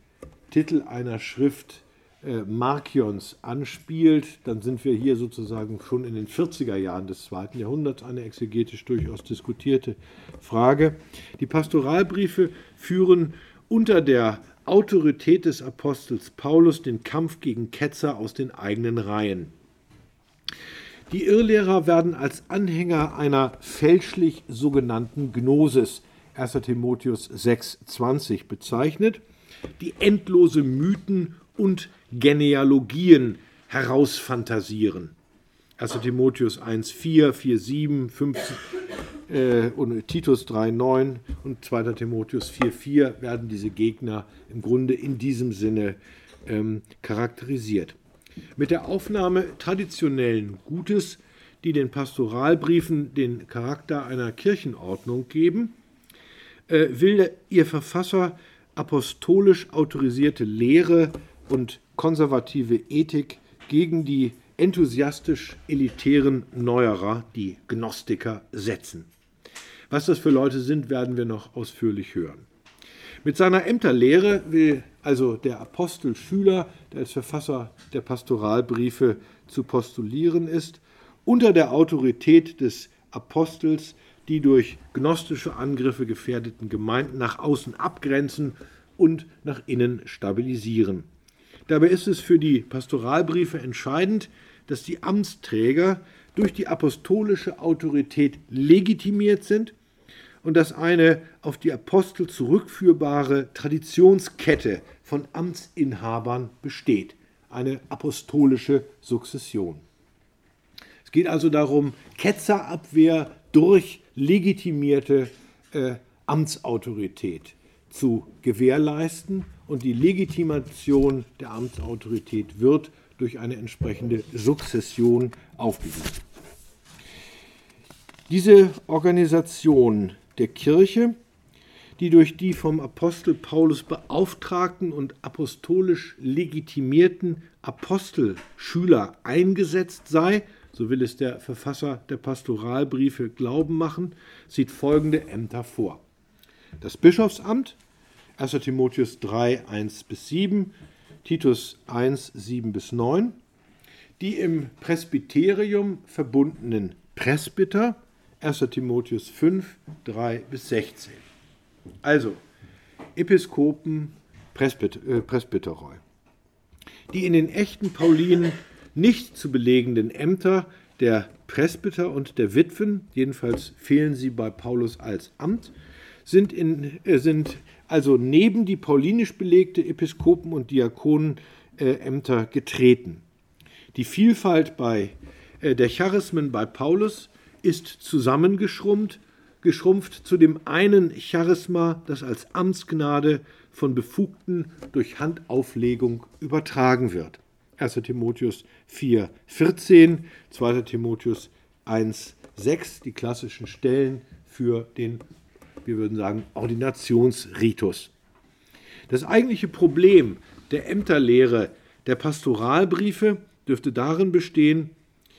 Titel einer Schrift äh, Markions anspielt, dann sind wir hier sozusagen schon in den 40er Jahren des zweiten Jahrhunderts, eine exegetisch durchaus diskutierte Frage. Die Pastoralbriefe führen unter der Autorität des Apostels Paulus den Kampf gegen Ketzer aus den eigenen Reihen. Die Irrlehrer werden als Anhänger einer fälschlich sogenannten Gnosis 1. Timotheus 6,20 bezeichnet, die endlose Mythen und Genealogien herausfantasieren. 1. Timotheus 1,4, 4,7, 5 äh, und Titus 3,9 und 2. Timotheus 4,4 werden diese Gegner im Grunde in diesem Sinne ähm, charakterisiert. Mit der Aufnahme traditionellen Gutes, die den Pastoralbriefen den Charakter einer Kirchenordnung geben, äh, will ihr Verfasser apostolisch autorisierte Lehre und konservative Ethik gegen die enthusiastisch elitären Neuerer, die Gnostiker, setzen. Was das für Leute sind, werden wir noch ausführlich hören. Mit seiner Ämterlehre will also der Apostel Schüler, der als Verfasser der Pastoralbriefe zu postulieren ist, unter der Autorität des Apostels die durch gnostische Angriffe gefährdeten Gemeinden nach außen abgrenzen und nach innen stabilisieren. Dabei ist es für die Pastoralbriefe entscheidend, dass die Amtsträger durch die apostolische Autorität legitimiert sind und dass eine auf die Apostel zurückführbare Traditionskette von Amtsinhabern besteht, eine apostolische Sukzession. Es geht also darum, Ketzerabwehr durch legitimierte äh, Amtsautorität zu gewährleisten und die Legitimation der Amtsautorität wird durch eine entsprechende Sukzession aufgewiesen. Diese Organisation der Kirche, die durch die vom Apostel Paulus beauftragten und apostolisch legitimierten Apostelschüler eingesetzt sei, so will es der Verfasser der Pastoralbriefe glauben machen, sieht folgende Ämter vor. Das Bischofsamt, 1 Timotheus 3, 1 bis 7, Titus 1, 7 bis 9, die im Presbyterium verbundenen Presbyter, 1 Timotheus 5, 3 bis 16. Also Episkopen, äh, Presbyteroi. Die in den echten Paulinen nicht zu belegenden Ämter der Presbyter und der Witwen, jedenfalls fehlen sie bei Paulus als Amt, sind, in, äh, sind also neben die paulinisch belegte Episkopen- und Diakonenämter getreten. Die Vielfalt bei, äh, der Charismen bei Paulus ist zusammengeschrumpft geschrumpft zu dem einen Charisma, das als Amtsgnade von Befugten durch Handauflegung übertragen wird. 1. Timotheus 4, 14, 2. Timotheus 1, 6, die klassischen Stellen für den, wir würden sagen, Ordinationsritus. Das eigentliche Problem der Ämterlehre der Pastoralbriefe dürfte darin bestehen,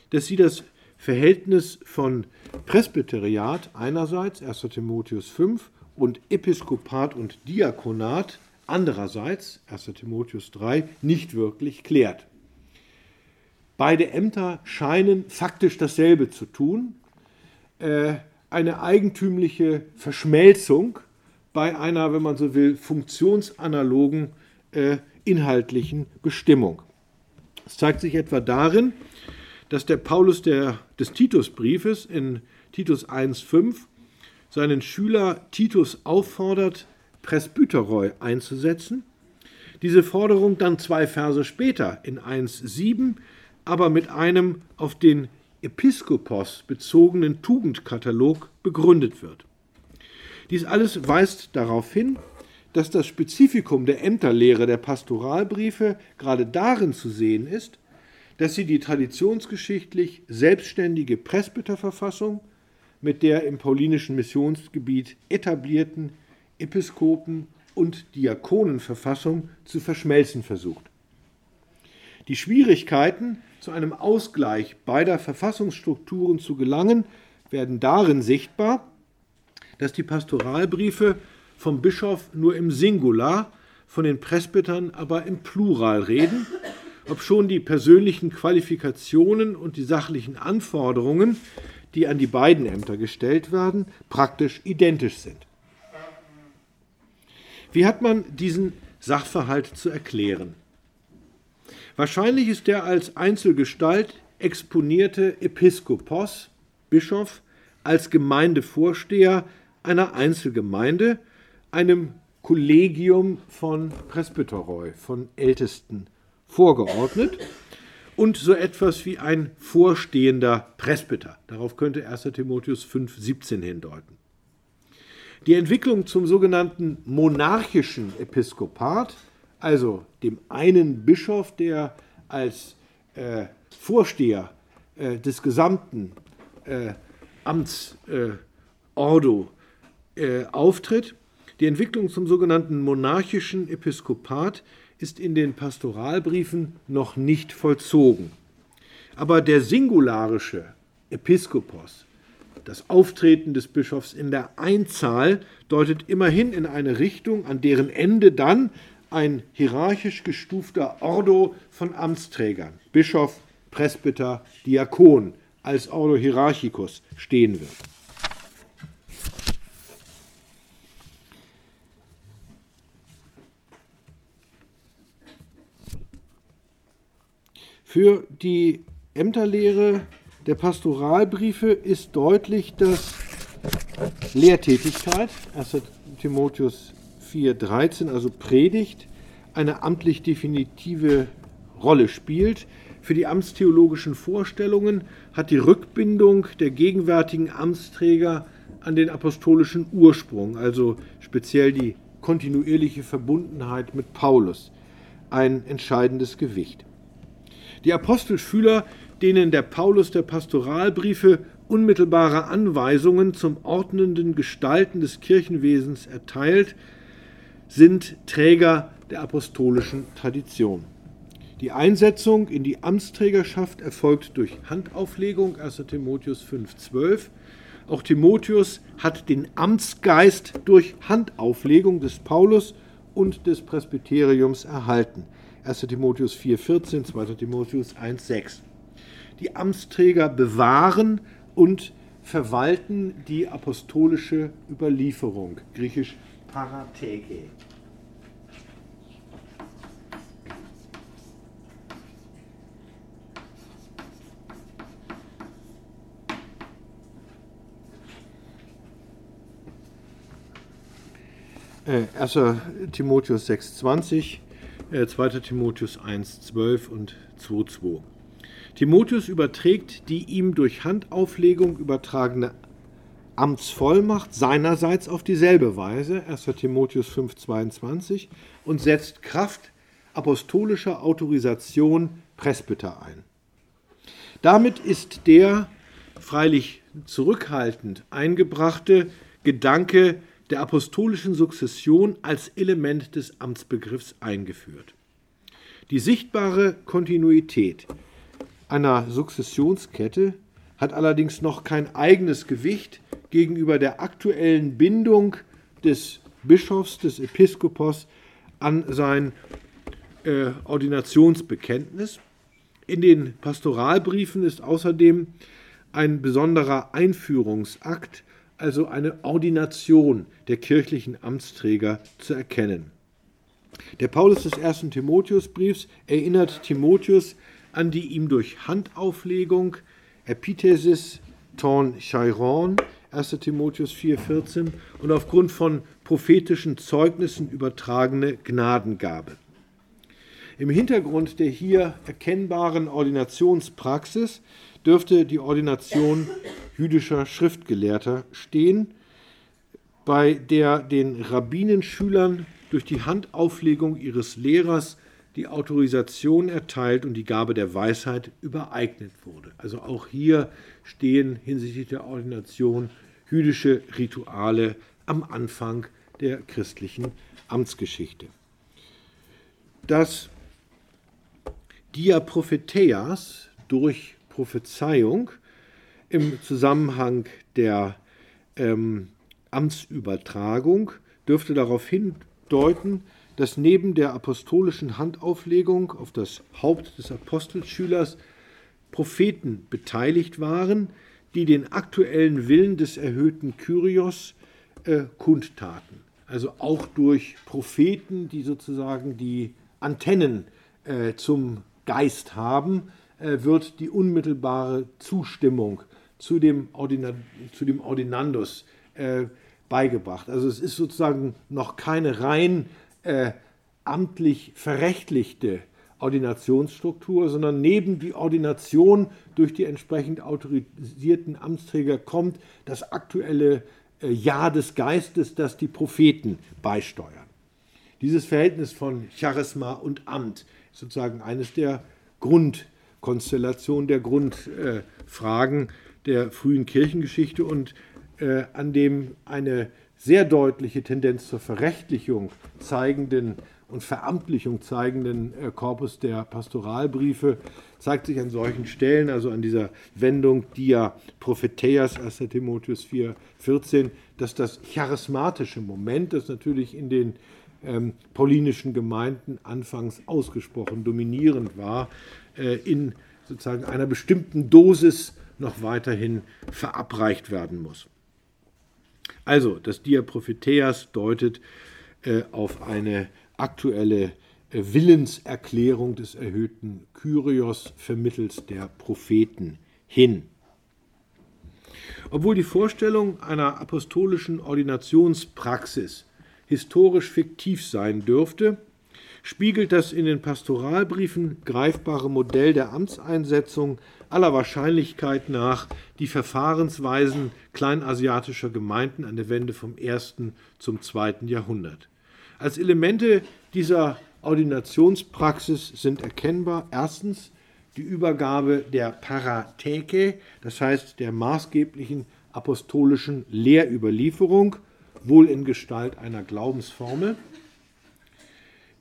dass sie das Verhältnis von Presbyteriat einerseits, 1. Timotheus 5, und Episkopat und Diakonat andererseits, 1. Timotheus 3, nicht wirklich klärt. Beide Ämter scheinen faktisch dasselbe zu tun. Äh, eine eigentümliche Verschmelzung bei einer, wenn man so will, funktionsanalogen äh, inhaltlichen Bestimmung. Es zeigt sich etwa darin, dass der Paulus der, des Titusbriefes in Titus 1,5 seinen Schüler Titus auffordert, Presbyteroi einzusetzen. Diese Forderung dann zwei Verse später in 1,7 aber mit einem auf den Episkopos bezogenen Tugendkatalog begründet wird. Dies alles weist darauf hin, dass das Spezifikum der Ämterlehre der Pastoralbriefe gerade darin zu sehen ist, dass sie die traditionsgeschichtlich selbstständige Presbyterverfassung mit der im paulinischen Missionsgebiet etablierten Episkopen- und Diakonenverfassung zu verschmelzen versucht. Die Schwierigkeiten, zu einem Ausgleich beider Verfassungsstrukturen zu gelangen, werden darin sichtbar, dass die Pastoralbriefe vom Bischof nur im Singular, von den Presbytern aber im Plural reden, obschon die persönlichen Qualifikationen und die sachlichen Anforderungen, die an die beiden Ämter gestellt werden, praktisch identisch sind. Wie hat man diesen Sachverhalt zu erklären? Wahrscheinlich ist der als Einzelgestalt exponierte Episkopos, Bischof, als Gemeindevorsteher einer Einzelgemeinde, einem Kollegium von Presbyteroi, von Ältesten, vorgeordnet und so etwas wie ein vorstehender Presbyter. Darauf könnte 1 Timotheus 5,17 hindeuten. Die Entwicklung zum sogenannten monarchischen Episkopat, also dem einen Bischof, der als äh, Vorsteher äh, des gesamten äh, Amts äh, äh, auftritt. Die Entwicklung zum sogenannten monarchischen Episkopat ist in den Pastoralbriefen noch nicht vollzogen. Aber der singularische Episkopos, das Auftreten des Bischofs in der Einzahl, deutet immerhin in eine Richtung, an deren Ende dann ein hierarchisch gestufter Ordo von Amtsträgern, Bischof, Presbyter, Diakon, als Ordo hierarchicus stehen wird. Für die Ämterlehre der Pastoralbriefe ist deutlich, dass Lehrtätigkeit, 1. Timotheus 4,13, also Predigt, eine amtlich definitive Rolle spielt. Für die amtstheologischen Vorstellungen hat die Rückbindung der gegenwärtigen Amtsträger an den apostolischen Ursprung, also speziell die kontinuierliche Verbundenheit mit Paulus, ein entscheidendes Gewicht. Die Apostelschüler, denen der Paulus der Pastoralbriefe unmittelbare Anweisungen zum ordnenden Gestalten des Kirchenwesens erteilt, sind Träger der apostolischen Tradition. Die Einsetzung in die Amtsträgerschaft erfolgt durch Handauflegung, 1 Timotheus 5,12. Auch Timotheus hat den Amtsgeist durch Handauflegung des Paulus und des Presbyteriums erhalten. 1 Timotheus 4,14, 2 Timotheus 1,6. Die Amtsträger bewahren und verwalten die apostolische Überlieferung, griechisch Parateke. Äh, 1. Timotheus 6,20 2. Äh, Timotheus 1, 12 und 2, 2. Timotheus überträgt die ihm durch Handauflegung übertragene Amtsvollmacht seinerseits auf dieselbe Weise, 1. Timotheus 5, 22, und setzt Kraft apostolischer Autorisation Presbyter ein. Damit ist der freilich zurückhaltend eingebrachte Gedanke der apostolischen Sukzession als Element des Amtsbegriffs eingeführt. Die sichtbare Kontinuität einer Sukzessionskette hat allerdings noch kein eigenes Gewicht gegenüber der aktuellen Bindung des Bischofs, des Episkopos an sein äh, Ordinationsbekenntnis. In den Pastoralbriefen ist außerdem ein besonderer Einführungsakt also eine Ordination der kirchlichen Amtsträger zu erkennen. Der Paulus des ersten Timotheusbriefs erinnert Timotheus an die ihm durch Handauflegung Epithesis ton Cheiron 1. Timotheus 4,14 und aufgrund von prophetischen Zeugnissen übertragene Gnadengabe. Im Hintergrund der hier erkennbaren Ordinationspraxis dürfte die Ordination jüdischer Schriftgelehrter stehen, bei der den Rabbinenschülern durch die Handauflegung ihres Lehrers die Autorisation erteilt und die Gabe der Weisheit übereignet wurde. Also auch hier stehen hinsichtlich der Ordination jüdische Rituale am Anfang der christlichen Amtsgeschichte. Das Diapropheteias durch Prophezeiung im Zusammenhang der ähm, Amtsübertragung dürfte darauf hindeuten, dass neben der apostolischen Handauflegung auf das Haupt des Apostelschülers Propheten beteiligt waren, die den aktuellen Willen des erhöhten Kyrios äh, kundtaten. Also auch durch Propheten, die sozusagen die Antennen äh, zum Geist haben, äh, wird die unmittelbare Zustimmung zu dem, Ordina zu dem Ordinandus äh, beigebracht. Also es ist sozusagen noch keine rein äh, amtlich verrechtlichte Ordinationsstruktur, sondern neben die Ordination durch die entsprechend autorisierten Amtsträger kommt das aktuelle äh, Ja des Geistes, das die Propheten beisteuern. Dieses Verhältnis von Charisma und Amt ist sozusagen eines der Grundkonstellationen, der Grundfragen der frühen Kirchengeschichte und äh, an dem eine sehr deutliche Tendenz zur Verrechtlichung zeigenden und Veramtlichung zeigenden äh, Korpus der Pastoralbriefe zeigt sich an solchen Stellen, also an dieser Wendung Dia Propheteias 1. Timotheus 4, 14, dass das charismatische Moment, das natürlich in den ähm, paulinischen Gemeinden anfangs ausgesprochen dominierend war, äh, in sozusagen einer bestimmten Dosis noch weiterhin verabreicht werden muss. Also, das Diapropheteas deutet äh, auf eine aktuelle äh, Willenserklärung des erhöhten Kyrios vermittels der Propheten hin. Obwohl die Vorstellung einer apostolischen Ordinationspraxis historisch fiktiv sein dürfte, spiegelt das in den Pastoralbriefen greifbare Modell der Amtseinsetzung aller Wahrscheinlichkeit nach die Verfahrensweisen kleinasiatischer Gemeinden an der Wende vom ersten zum zweiten Jahrhundert. Als Elemente dieser Ordinationspraxis sind erkennbar erstens die Übergabe der Paratheke, das heißt der maßgeblichen apostolischen Lehrüberlieferung, wohl in Gestalt einer Glaubensformel.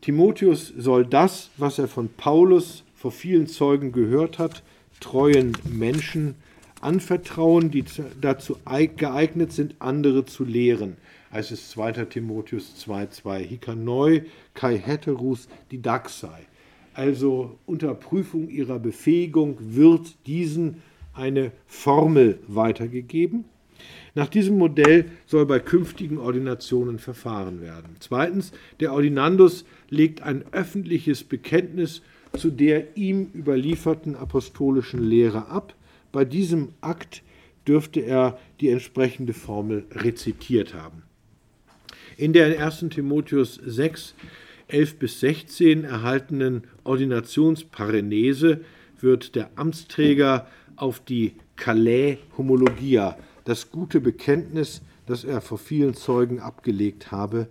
Timotheus soll das, was er von Paulus vor vielen Zeugen gehört hat, treuen Menschen anvertrauen, die dazu geeignet sind, andere zu lehren. Heißt es 2. Timotheus 2,2. Hikanoi kai heterus didaxai. Also unter Prüfung ihrer Befähigung wird diesen eine Formel weitergegeben. Nach diesem Modell soll bei künftigen Ordinationen verfahren werden. Zweitens, der Ordinandus legt ein öffentliches Bekenntnis zu der ihm überlieferten apostolischen Lehre ab. Bei diesem Akt dürfte er die entsprechende Formel rezitiert haben. In der in 1. Timotheus 6, 11 bis 16 erhaltenen Ordinationsparenese wird der Amtsträger auf die Calais Homologia, das gute Bekenntnis, das er vor vielen Zeugen abgelegt habe,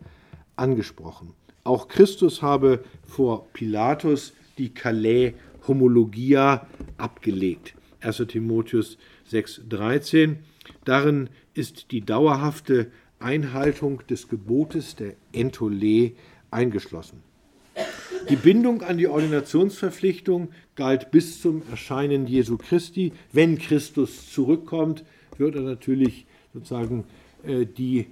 angesprochen. Auch Christus habe vor Pilatus die Calais Homologia abgelegt. 1 Timotheus 6,13. Darin ist die dauerhafte Einhaltung des Gebotes der Entole eingeschlossen. Die Bindung an die Ordinationsverpflichtung galt bis zum Erscheinen Jesu Christi. Wenn Christus zurückkommt, wird er natürlich sozusagen äh, die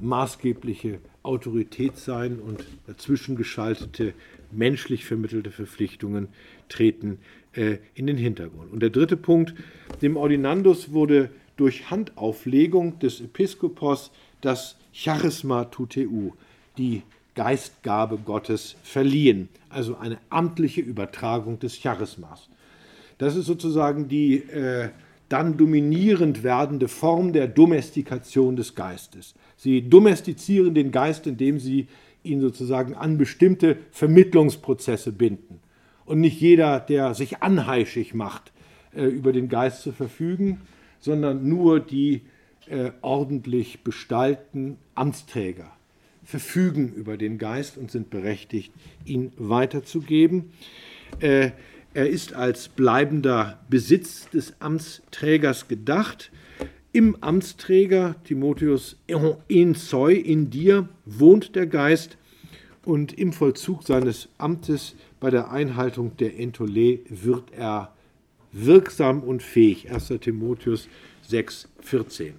maßgebliche Autorität sein und dazwischen geschaltete menschlich vermittelte Verpflichtungen treten äh, in den Hintergrund. Und der dritte Punkt, dem Ordinandus wurde durch Handauflegung des Episkopos das Charisma tuteu, die Geistgabe Gottes, verliehen, also eine amtliche Übertragung des Charismas. Das ist sozusagen die äh, dann dominierend werdende Form der Domestikation des Geistes. Sie domestizieren den Geist, indem sie ihn sozusagen an bestimmte Vermittlungsprozesse binden. Und nicht jeder, der sich anheischig macht, äh, über den Geist zu verfügen, sondern nur die äh, ordentlich bestallten Amtsträger verfügen über den Geist und sind berechtigt, ihn weiterzugeben. Er ist als bleibender Besitz des Amtsträgers gedacht im Amtsträger Timotheus in Zeu, in dir wohnt der Geist und im Vollzug seines Amtes bei der Einhaltung der Entole wird er wirksam und fähig. 1. Timotheus 6, 14.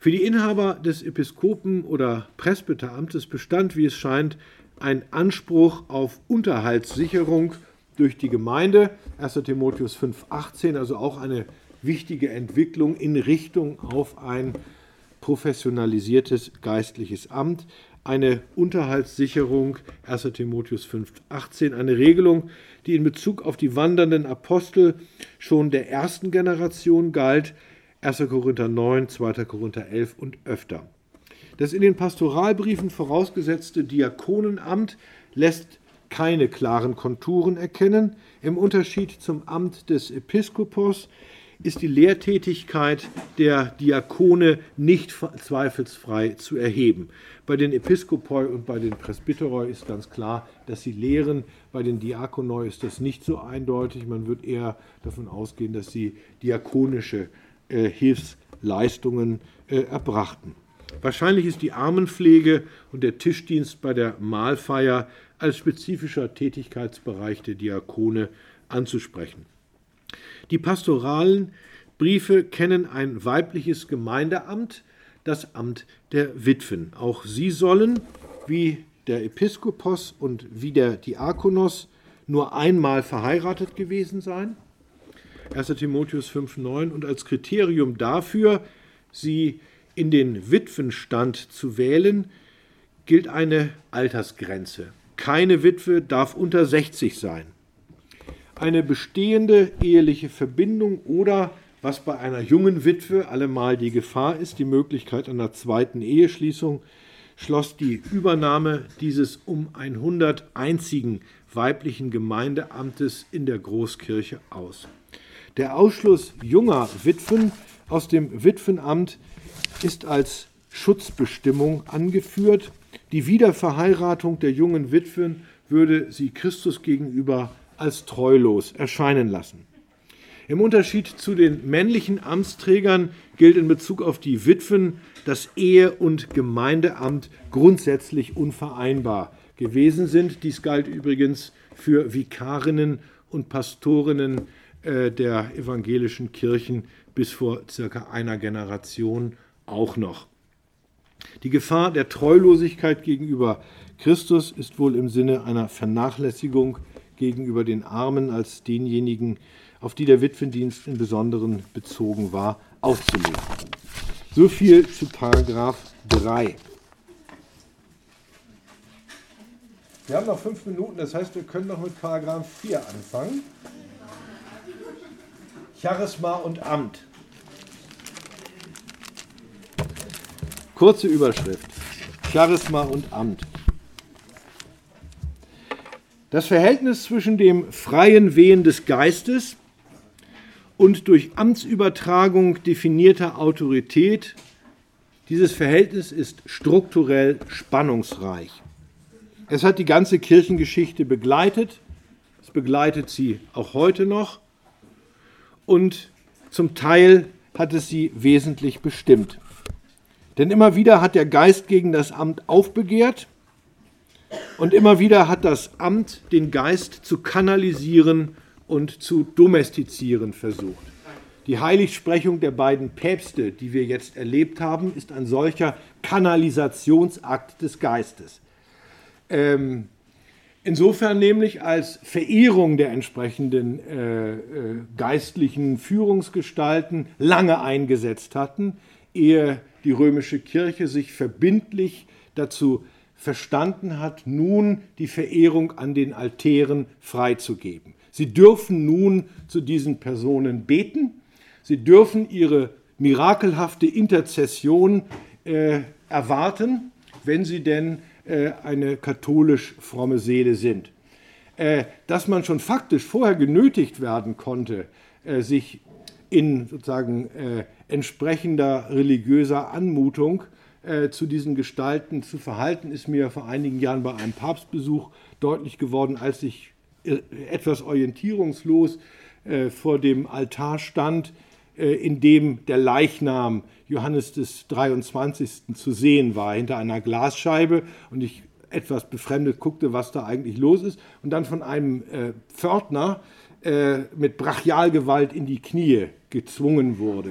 Für die Inhaber des Episkopen- oder Presbyteramtes bestand, wie es scheint, ein Anspruch auf Unterhaltssicherung durch die Gemeinde. 1. Timotheus 5, 18, also auch eine wichtige Entwicklung in Richtung auf ein professionalisiertes geistliches Amt, eine Unterhaltssicherung, 1 Timotheus 5, 18, eine Regelung, die in Bezug auf die wandernden Apostel schon der ersten Generation galt, 1. Korinther 9, 2. Korinther 11 und öfter. Das in den Pastoralbriefen vorausgesetzte Diakonenamt lässt keine klaren Konturen erkennen. Im Unterschied zum Amt des Episkopos ist die Lehrtätigkeit der Diakone nicht zweifelsfrei zu erheben. Bei den Episkopoi und bei den Presbyteroi ist ganz klar, dass sie lehren. Bei den Diakonoi ist das nicht so eindeutig. Man wird eher davon ausgehen, dass sie diakonische äh, Hilfsleistungen äh, erbrachten. Wahrscheinlich ist die Armenpflege und der Tischdienst bei der Mahlfeier als spezifischer Tätigkeitsbereich der Diakone anzusprechen. Die pastoralen Briefe kennen ein weibliches Gemeindeamt, das Amt der Witwen. Auch sie sollen, wie der Episkopos und wie der Diakonos, nur einmal verheiratet gewesen sein. 1. Timotheus 5,9 und als Kriterium dafür, sie in den Witwenstand zu wählen, gilt eine Altersgrenze. Keine Witwe darf unter 60 sein eine bestehende eheliche Verbindung oder, was bei einer jungen Witwe allemal die Gefahr ist, die Möglichkeit einer zweiten Eheschließung, schloss die Übernahme dieses um 100 einzigen weiblichen Gemeindeamtes in der Großkirche aus. Der Ausschluss junger Witwen aus dem Witwenamt ist als Schutzbestimmung angeführt. Die Wiederverheiratung der jungen Witwen würde sie Christus gegenüber als treulos erscheinen lassen. Im Unterschied zu den männlichen Amtsträgern gilt in Bezug auf die Witwen dass Ehe- und Gemeindeamt grundsätzlich unvereinbar gewesen sind. Dies galt übrigens für Vikarinnen und Pastorinnen äh, der evangelischen Kirchen bis vor circa einer Generation auch noch. Die Gefahr der Treulosigkeit gegenüber Christus ist wohl im Sinne einer Vernachlässigung gegenüber den Armen als denjenigen, auf die der Witwendienst im Besonderen bezogen war, aufzulegen. So viel zu Paragraph 3. Wir haben noch fünf Minuten, das heißt, wir können noch mit Paragraph 4 anfangen. Charisma und Amt. Kurze Überschrift. Charisma und Amt. Das Verhältnis zwischen dem freien Wehen des Geistes und durch Amtsübertragung definierter Autorität, dieses Verhältnis ist strukturell spannungsreich. Es hat die ganze Kirchengeschichte begleitet, es begleitet sie auch heute noch und zum Teil hat es sie wesentlich bestimmt. Denn immer wieder hat der Geist gegen das Amt aufbegehrt und immer wieder hat das Amt den Geist zu kanalisieren und zu domestizieren versucht. Die Heiligsprechung der beiden Päpste, die wir jetzt erlebt haben, ist ein solcher Kanalisationsakt des Geistes. Ähm, insofern nämlich als Verehrung der entsprechenden äh, äh, geistlichen Führungsgestalten lange eingesetzt hatten, ehe die römische Kirche sich verbindlich dazu verstanden hat, nun die Verehrung an den Altären freizugeben. Sie dürfen nun zu diesen Personen beten, sie dürfen ihre mirakelhafte Interzession äh, erwarten, wenn sie denn äh, eine katholisch fromme Seele sind. Äh, dass man schon faktisch vorher genötigt werden konnte, äh, sich in sozusagen äh, entsprechender religiöser Anmutung äh, zu diesen Gestalten zu verhalten, ist mir vor einigen Jahren bei einem Papstbesuch deutlich geworden, als ich äh, etwas orientierungslos äh, vor dem Altar stand, äh, in dem der Leichnam Johannes des 23. zu sehen war, hinter einer Glasscheibe. Und ich etwas befremdet guckte, was da eigentlich los ist, und dann von einem Pförtner äh, mit Brachialgewalt in die Knie gezwungen wurde.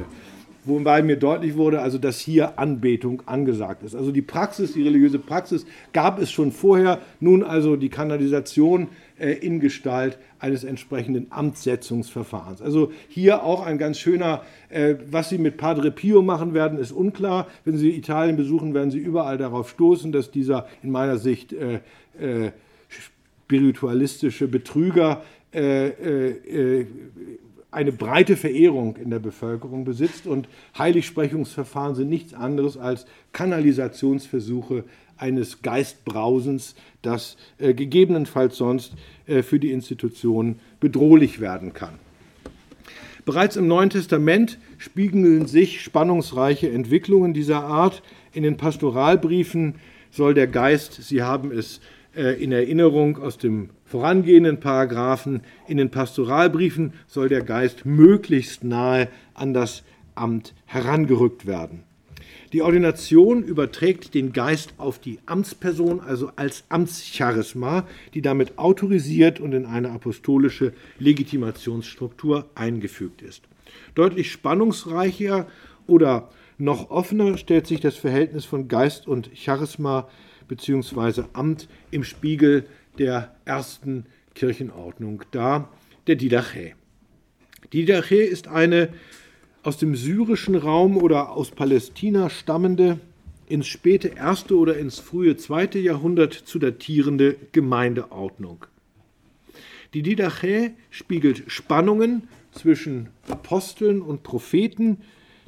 Wobei mir deutlich wurde, also dass hier Anbetung angesagt ist. Also die Praxis, die religiöse Praxis gab es schon vorher, nun also die Kanalisation äh, in Gestalt eines entsprechenden Amtssetzungsverfahrens. Also hier auch ein ganz schöner, äh, was Sie mit Padre Pio machen werden, ist unklar. Wenn Sie Italien besuchen, werden Sie überall darauf stoßen, dass dieser in meiner Sicht äh, äh spiritualistische Betrüger eine breite Verehrung in der Bevölkerung besitzt und Heiligsprechungsverfahren sind nichts anderes als Kanalisationsversuche eines Geistbrausens, das äh, gegebenenfalls sonst äh, für die Institution bedrohlich werden kann. Bereits im Neuen Testament spiegeln sich spannungsreiche Entwicklungen dieser Art. In den Pastoralbriefen soll der Geist, Sie haben es äh, in Erinnerung aus dem vorangehenden Paragraphen, in den Pastoralbriefen soll der Geist möglichst nahe an das Amt herangerückt werden. Die Ordination überträgt den Geist auf die Amtsperson, also als Amtscharisma, die damit autorisiert und in eine apostolische Legitimationsstruktur eingefügt ist. Deutlich spannungsreicher oder noch offener stellt sich das Verhältnis von Geist und Charisma bzw. Amt im Spiegel der ersten Kirchenordnung dar, der Didache. Didache ist eine aus dem syrischen Raum oder aus Palästina stammende, ins späte erste oder ins frühe zweite Jahrhundert zu datierende Gemeindeordnung. Die Didache spiegelt Spannungen zwischen Aposteln und Propheten,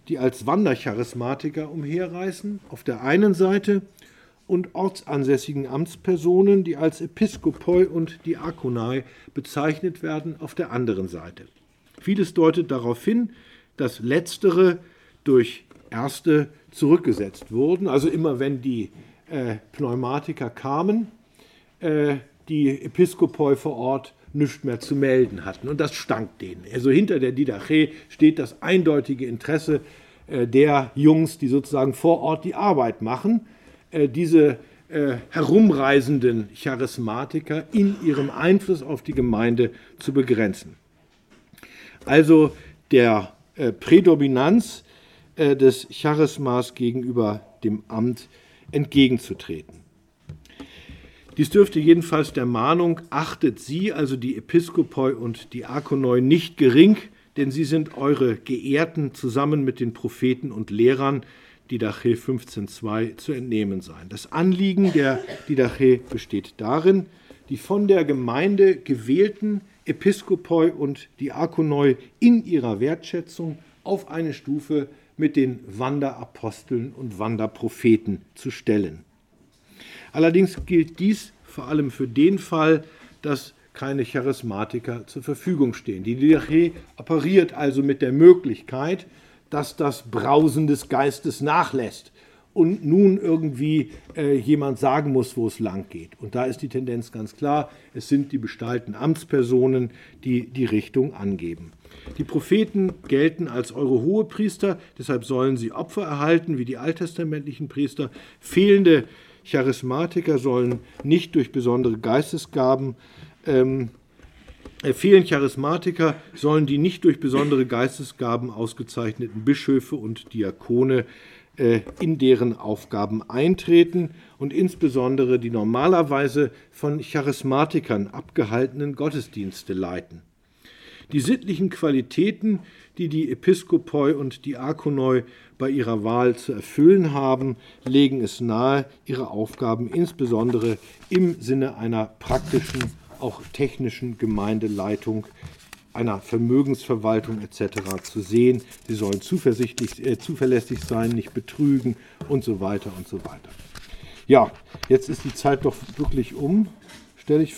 die als Wandercharismatiker umherreißen, auf der einen Seite und ortsansässigen Amtspersonen, die als Episkopoi und Diakonai bezeichnet werden, auf der anderen Seite. Vieles deutet darauf hin, dass letztere durch erste zurückgesetzt wurden. Also immer wenn die äh, Pneumatiker kamen, äh, die Episkopoi vor Ort nichts mehr zu melden hatten. Und das stank denen. Also hinter der Didache steht das eindeutige Interesse äh, der Jungs, die sozusagen vor Ort die Arbeit machen diese äh, herumreisenden Charismatiker in ihrem Einfluss auf die Gemeinde zu begrenzen. Also der äh, Prädominanz des Charismas gegenüber dem Amt entgegenzutreten. Dies dürfte jedenfalls der Mahnung, achtet sie, also die Episkopoi und die Akonoi, nicht gering, denn sie sind eure Geehrten zusammen mit den Propheten und Lehrern, Didache 15.2 zu entnehmen sein. Das Anliegen der Didache besteht darin, die von der Gemeinde gewählten Episkopoi und Diakonoi in ihrer Wertschätzung auf eine Stufe mit den Wanderaposteln und Wanderpropheten zu stellen. Allerdings gilt dies vor allem für den Fall, dass keine Charismatiker zur Verfügung stehen. Die Didache operiert also mit der Möglichkeit, dass das Brausen des Geistes nachlässt und nun irgendwie äh, jemand sagen muss, wo es lang geht. Und da ist die Tendenz ganz klar, es sind die bestallten Amtspersonen, die die Richtung angeben. Die Propheten gelten als eure Hohepriester, deshalb sollen sie Opfer erhalten wie die alttestamentlichen Priester. Fehlende Charismatiker sollen nicht durch besondere Geistesgaben ähm, fehlen Charismatiker, sollen die nicht durch besondere Geistesgaben ausgezeichneten Bischöfe und Diakone äh, in deren Aufgaben eintreten und insbesondere die normalerweise von Charismatikern abgehaltenen Gottesdienste leiten. Die sittlichen Qualitäten, die die Episkopoi und Diakonoi bei ihrer Wahl zu erfüllen haben, legen es nahe, ihre Aufgaben insbesondere im Sinne einer praktischen auch technischen Gemeindeleitung einer Vermögensverwaltung etc. zu sehen. Sie sollen zuversichtlich, äh, zuverlässig sein, nicht betrügen und so weiter und so weiter. Ja, jetzt ist die Zeit doch wirklich um, stelle ich